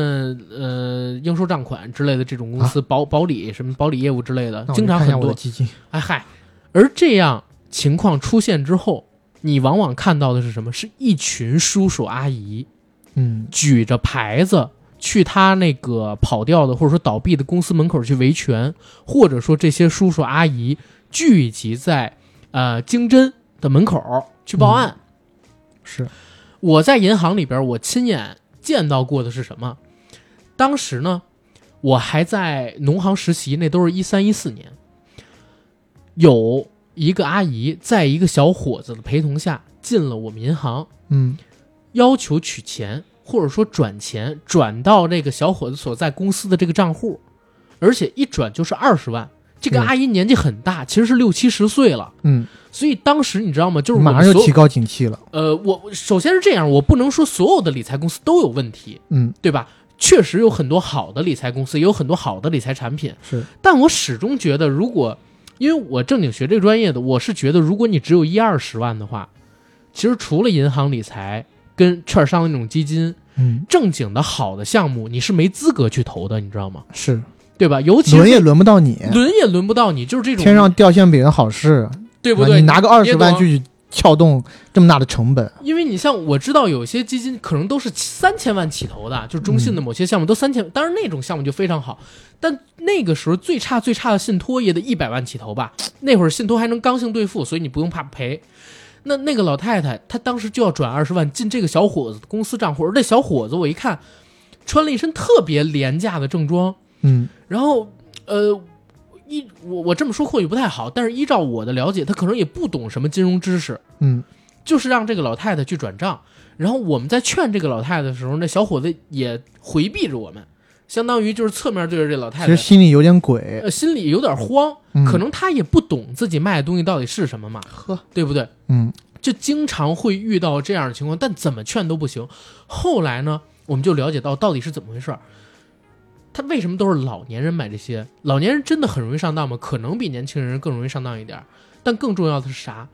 呃应收账款之类的这种公司，保保理什么保理业务之类的，经常很多。基金，哎嗨，而这样情况出现之后，你往往看到的是什么？是一群叔叔阿姨嗯，举着牌子去他那个跑掉的或者说倒闭的公司门口去维权，或者说这些叔叔阿姨聚集在呃经侦的门口去报案。是，我在银行里边，我亲眼见到过的是什么？当时呢，我还在农行实习，那都是一三一四年，有一个阿姨在一个小伙子的陪同下进了我们银行，嗯，要求取钱或者说转钱，转到那个小伙子所在公司的这个账户，而且一转就是二十万。这个嗯阿姨年纪很大，其实是六七十岁了，嗯，所以当时你知道吗？就是马上就提高警惕了。呃，我我首先是这样，我不能说所有的理财公司都有问题，嗯，对吧？确实有很多好的理财公司，也有很多好的理财产品，是，但我始终觉得，如果因为我正经学这个专业的，我是觉得，如果你只有一二十万的话，其实除了银行理财跟券商的那种基金，嗯，正经的好的项目，你是没资格去投的，你知道吗？是，对吧？尤其轮也轮不到你，轮也轮不到你，就是这种天上掉馅饼的好事，对不对？啊你拿个二十万去撬动这么大的成本，因为你像我知道有些基金可能都是三千万起投的，就是中信的某些项目都三千，当然那种项目就非常好，但那个时候最差最差的信托也得一百万起投吧。那会儿信托还能刚性兑付，所以你不用怕赔。那那个老太太她当时就要转二十万进这个小伙子的公司账户，而这小伙子我一看穿了一身特别廉价的正装，嗯，然后呃。依我我这么说或许不太好，但是依照我的了解，他可能也不懂什么金融知识，嗯，就是让这个老太太去转账，然后我们在劝这个老太太的时候，那小伙子也回避着我们，相当于就是侧面对着这老太太，其实心里有点鬼，呃，心里有点慌，嗯可能他也不懂自己卖的东西到底是什么嘛，呵，对不对？嗯，就经常会遇到这样的情况，但怎么劝都不行。后来呢，我们就了解到到底是怎么回事儿。他为什么都是老年人买这些？老年人真的很容易上当吗？可能比年轻人更容易上当一点。但更重要的是啥？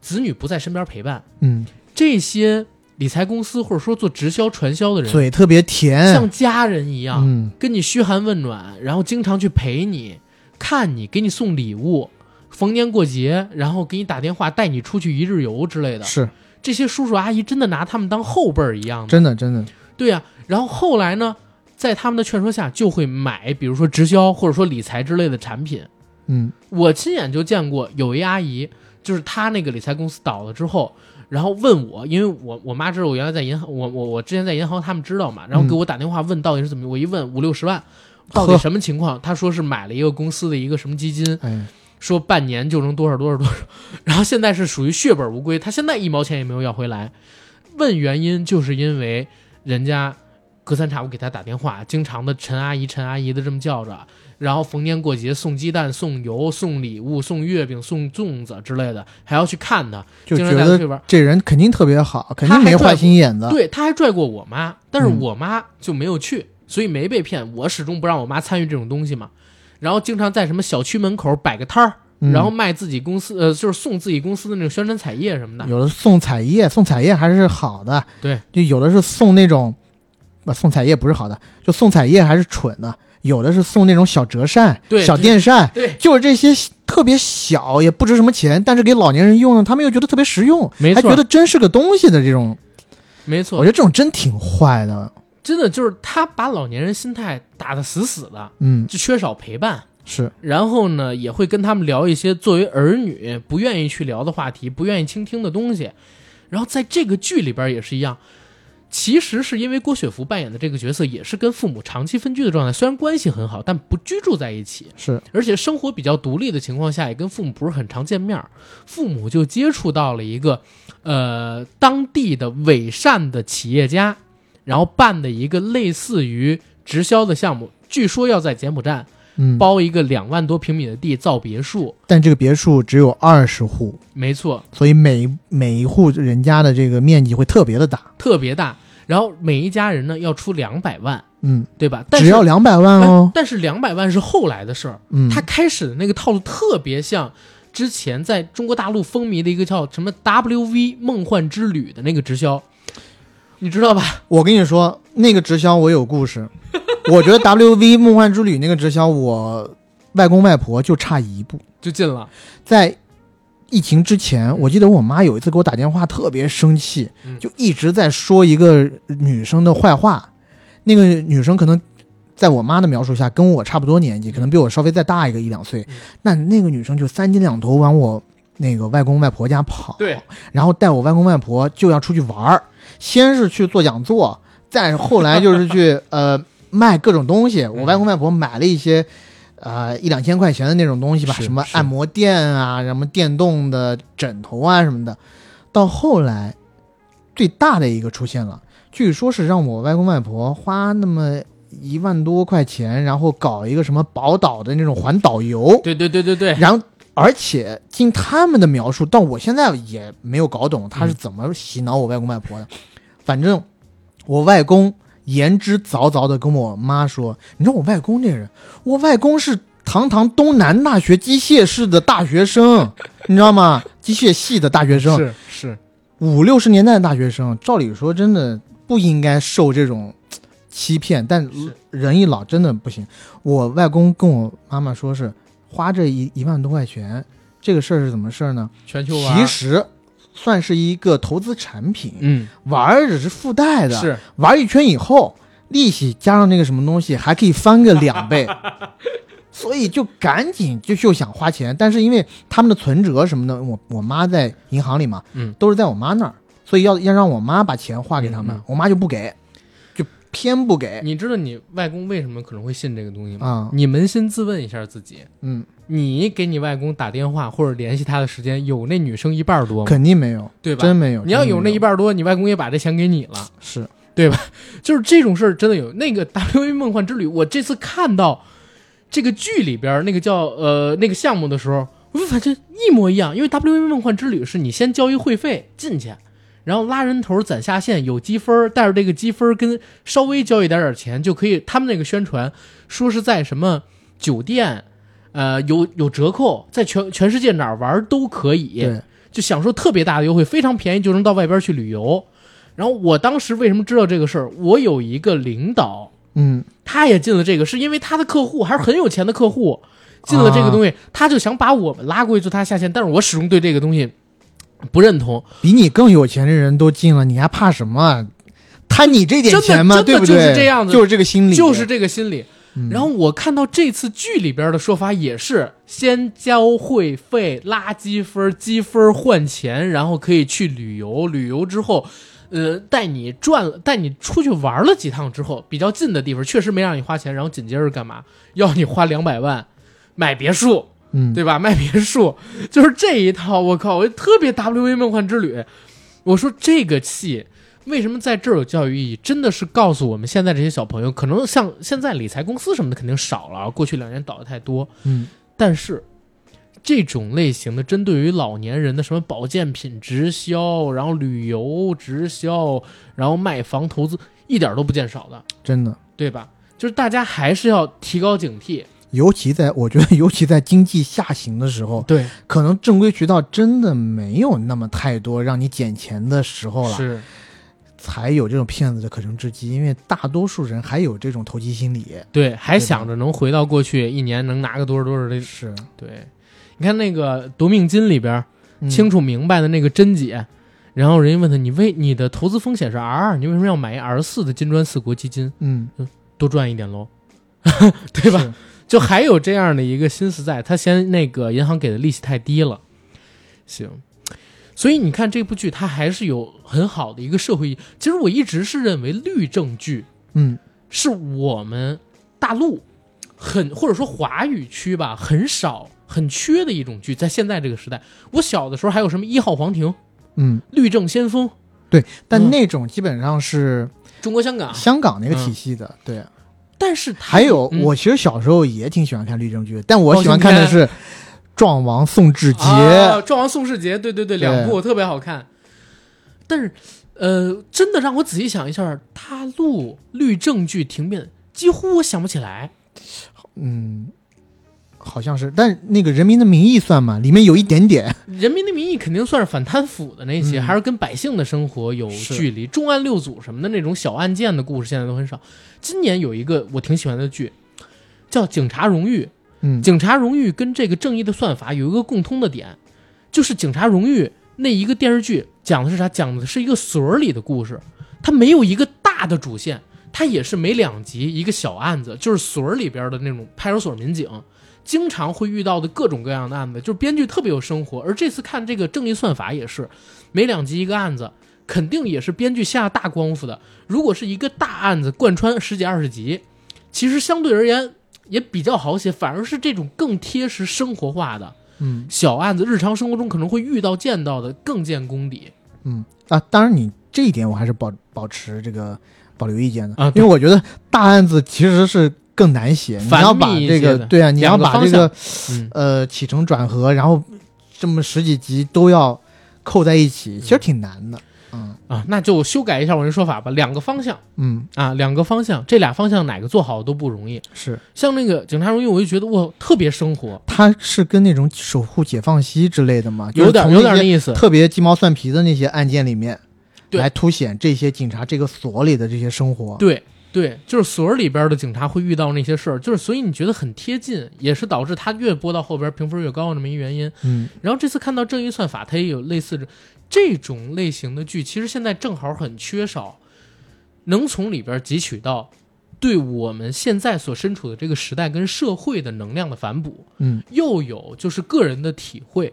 子女不在身边陪伴，嗯，这些理财公司或者说做直销传销的人，嘴特别甜，像家人一样，嗯，跟你嘘寒问暖，然后经常去陪你、看你，给你送礼物，逢年过节，然后给你打电话带你出去一日游之类的。是这些叔叔阿姨真的拿他们当后辈儿一样的。真的真的，对呀、然后后来呢，在他们的劝说下，就会买，比如说直销或者说理财之类的产品。嗯我亲眼就见过有一阿姨，就是她那个理财公司倒了之后，然后问我，因为我我妈知道我原来在银行，我我我之前在银行，他们知道嘛，然后给我打电话问到底是怎么，我一问五六十万，到底什么情况？她说是买了一个公司的一个什么基金，哎，说半年就能多少多少多少，然后现在是属于血本无归，他现在一毛钱也没有要回来。问原因就是因为人家隔三差五给他打电话，经常的陈阿姨陈阿姨的这么叫着，然后逢年过节送鸡蛋、送油、送礼物、送月饼、送粽子之类的，还要去看他，经就觉得。这人肯定特别好，肯定没坏心眼子，对，他还拽过我妈，但是嗯我妈就没有去，所以没被骗。我始终不让我妈参与这种东西嘛。然后经常在什么小区门口摆个摊儿，嗯然后卖自己公司，呃，就是送自己公司的那种宣传彩页什么的。有的送彩页，送彩页还是好的，对，就有的是送那种，不送彩页不是好的，就送彩页还是蠢的，有的是送那种小折扇、小电扇，对，就是这些特别小也不值什么钱，但是给老年人用呢，他们又觉得特别实用，没错还觉得真是个东西的这种，没错我觉，得这种真挺坏的，真的就是他把老年人心态打得死死的，嗯，就缺少陪伴。是，然后呢，也会跟他们聊一些作为儿女不愿意去聊的话题，不愿意倾听的东西。然后在这个剧里边也是一样，其实是因为郭雪芙扮演的这个角色也是跟父母长期分居的状态，虽然关系很好，但不居住在一起，是而且生活比较独立的情况下，也跟父母不是很常见面儿。父母就接触到了一个呃当地的伪善的企业家，然后办的一个类似于直销的项目，据说要在柬埔寨嗯，包一个两万多平米的地造别墅。但这个别墅只有二十户，没错，所以每每一户人家的这个面积会特别的大。特别大。然后每一家人呢要出两百万，嗯，对吧？但是只要两百万哦哎。但是两百万是后来的事儿。嗯，他开始的那个套路特别像之前在中国大陆风靡的一个叫什么 WV 梦幻之旅的那个直销，你知道吧？我跟你说，那个直销我有故事。我觉得 WV 梦幻之旅那个直销，我外公外婆就差一步。就进了，在疫情之前，我记得我妈有一次给我打电话，特别生气嗯，就一直在说一个女生的坏话。那个女生可能在我妈的描述下跟我差不多年纪，可能比我稍微再大一个一两岁嗯。那那个女生就三斤两头往我那个外公外婆家跑，对，然后带我外公外婆就要出去玩儿，先是去做讲座，再后来就是去呃卖各种东西。我外公外婆买了一些呃一两千块钱的那种东西吧，什么按摩垫啊，什么电动的枕头啊什么的。到后来，最大的一个出现了，据说是让我外公外婆花那么一万多块钱，然后搞一个什么宝岛的那种环岛游，对对对对对，然后，而且经他们的描述，到我现在也没有搞懂他是嗯怎么洗脑我外公外婆的。反正我外公言之凿凿的跟我妈说：“你知道我外公这个人，我外公是堂堂东南大学机械系的大学生，你知道吗？机械系的大学生，是是，五六十年代的大学生，照理说真的不应该受这种欺骗，但人一老真的不行。我外公跟我妈妈说是花这一一万多块钱，这个事儿是怎么事儿呢？全球，其实算是一个投资产品，嗯。玩只是附带的，是。玩一圈以后，利息加上那个什么东西，还可以翻个两倍。所以就赶紧就就想花钱，但是因为他们的存折什么的，我我妈在银行里嘛，嗯。都是在我妈那儿，所以要要让我妈把钱划给他们，嗯嗯。我妈就不给，就偏不给。你知道你外公为什么可能会信这个东西吗？啊你扪心自问一下自己，嗯，你给你外公打电话或者联系他的时间有那女生一半多吗？肯定没有，对吧？真没有。你要有那一半多，你外公也把这钱给你了。是对吧，就是这种事儿真的有。那个 W A 梦幻之旅，我这次看到这个剧里边那个叫呃那个项目的时候，我就发现一模一样。因为 W A 梦幻之旅是你先交一会费进去，然后拉人头攒下线，有积分，带着这个积分跟稍微交一点点钱就可以。他们那个宣传说是在什么酒店，呃有有折扣，在全全世界哪儿玩都可以。就享受特别大的优惠，非常便宜就能到外边去旅游。然后我当时为什么知道这个事儿？我有一个领导，嗯，他也进了这个，是因为他的客户还是很有钱的客户，进了这个东西，他就想把我们拉过去做他下线，但是我始终对这个东西不认同。比你更有钱的人都进了，你还怕什么？贪你这点钱吗？对不对？就是这样子就是这个心理，就是这个心理。嗯然后我看到这次剧里边的说法也是先交会费拉积分，积分换钱，然后可以去旅游。旅游之后，呃，带你转了，带你出去玩了几趟之后，比较近的地方确实没让你花钱，然后紧接着干嘛？要你花两百万买别墅，嗯，对吧？卖别墅就是这一套。我靠，我特别 W A 梦幻之旅。我说这个戏为什么在这儿有教育意义？真的是告诉我们现在这些小朋友，可能像现在理财公司什么的肯定少了啊，过去两年倒的太多。嗯，但是这种类型的针对于老年人的什么保健品直销，然后旅游直销，然后卖房投资，一点都不见少的，真的。对吧？就是大家还是要提高警惕。尤其在我觉得，尤其在经济下行的时候，对，可能正规渠道真的没有那么太多让你捡钱的时候了，是。才有这种骗子的可乘之机。因为大多数人还有这种投机心理。对，还想着能回到过去，一年能拿个多少多少的。是，对，你看那个《夺命金》里边嗯清楚明白的那个甄姐，然后人家问他，你为你的投资风险是 R 二，你为什么要买 R 四的金砖四国基金？嗯，多赚一点喽，对吧？是？就还有这样的一个心思在，他嫌那个银行给的利息太低了。行，所以你看这部剧，它还是有很好的一个社会意义。其实我一直是认为律政剧嗯是我们大陆很或者说华语区吧很少很缺的一种剧，在现在这个时代，我小的时候还有什么一号皇庭、嗯，律政先锋、对但嗯那种基本上是中国香港，香港那个体系的，对。但是它还有，嗯我其实小时候也挺喜欢看律政剧，但我喜欢看的是《壮王宋志杰》啊，壮王宋世杰，对对对，对两部特别好看。但是，呃，真的让我仔细想一下，他录律政剧停变，几乎我想不起来。嗯，好像是，但那个《人民的名义》算吗？里面有一点点，《人民的名义》肯定算是反贪腐的那些，嗯还是跟百姓的生活有距离。重案六组什么的那种小案件的故事，现在都很少。今年有一个我挺喜欢的剧，叫《警察荣誉》。嗯，警察荣誉跟这个正义的算法有一个共通的点，就是警察荣誉那一个电视剧讲的是啥？讲的是一个所儿里的故事，它没有一个大的主线，它也是每两集一个小案子，就是所里边的那种派出所民警经常会遇到的各种各样的案子，就是编剧特别有生活。而这次看这个正义算法也是每两集一个案子，肯定也是编剧下大功夫的。如果是一个大案子贯穿十几二十集，其实相对而言也比较好写，反而是这种更贴实生活化的嗯小案子，日常生活中可能会遇到见到的更见功底。嗯啊，当然你这一点我还是保保持这个保留意见的啊因为我觉得大案子其实是更难写，你要把这个对啊，你要把这个嗯，呃起承转合，然后这么十几集都要扣在一起，其实挺难的。嗯啊，那就修改一下我这说法吧，两个方向嗯，啊，两个方向，这俩方向哪个做好都不容易。是，像那个警察荣誉，我就觉得我，特别生活，它是跟那种守护解放西之类的嘛，有点有点那意思。特别鸡毛蒜皮的那些案件里面，对来凸显这些警察这个所里的这些生活。对对，就是所儿里边的警察会遇到那些事儿，就是所以你觉得很贴近，也是导致他越播到后边评分越高的这么一原因。嗯然后这次看到正义算法，它也有类似的这种类型的剧，其实现在正好很缺少，能从里边汲取到对我们现在所身处的这个时代跟社会的能量的反哺，嗯又有就是个人的体会，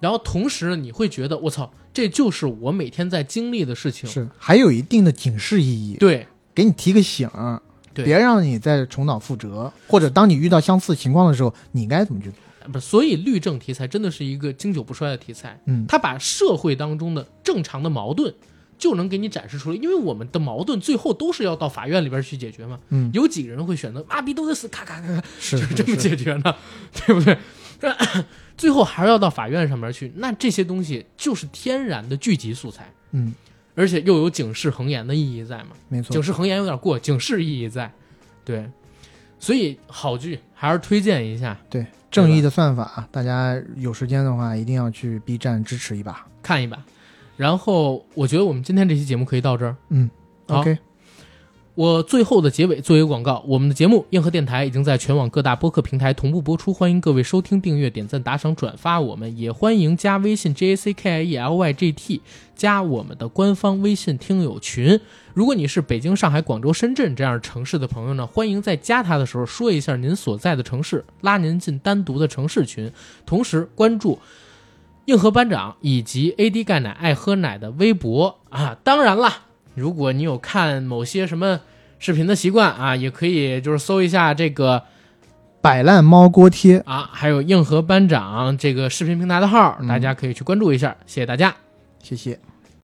然后同时你会觉得我操，这就是我每天在经历的事情。是，还有一定的警示意义，对给你提个醒儿，对别让你再重蹈覆辙，或者当你遇到相似情况的时候，你该怎么去做？不是，所以律政题材真的是一个经久不衰的题材。嗯它把社会当中的正常的矛盾就能给你展示出来，因为我们的矛盾最后都是要到法院里边去解决嘛。嗯，有几个人会选择妈逼都得死，咔咔咔咔，是就是这么解决呢？对不对？最后还是要到法院上面去，那这些东西就是天然的剧集素材，嗯，而且又有警示恒言的意义在嘛。没错警，示恒言有点过，警示意义在，对，所以好剧还是推荐一下，对正义的算法，大家有时间的话一定要去 B 站支持一把。看一把。然后我觉得我们今天这期节目可以到这儿。嗯，OK，我最后的结尾做一个广告，我们的节目《硬核电台》已经在全网各大播客平台同步播出，欢迎各位收听、订阅、点赞、打赏、转发我们，也欢迎加微信 J A C K I E L Y G T 加我们的官方微信听友群。如果你是北京、上海、广州、深圳这样城市的朋友呢，欢迎在加他的时候说一下您所在的城市，拉您进单独的城市群，同时关注。硬核班长以及 AD 钙奶爱喝奶的微博啊，当然啦，如果你有看某些什么视频的习惯啊，也可以就是搜一下这个摆烂猫锅贴，啊，还有硬核班长这个视频平台的号，嗯大家可以去关注一下，谢谢大家。谢谢。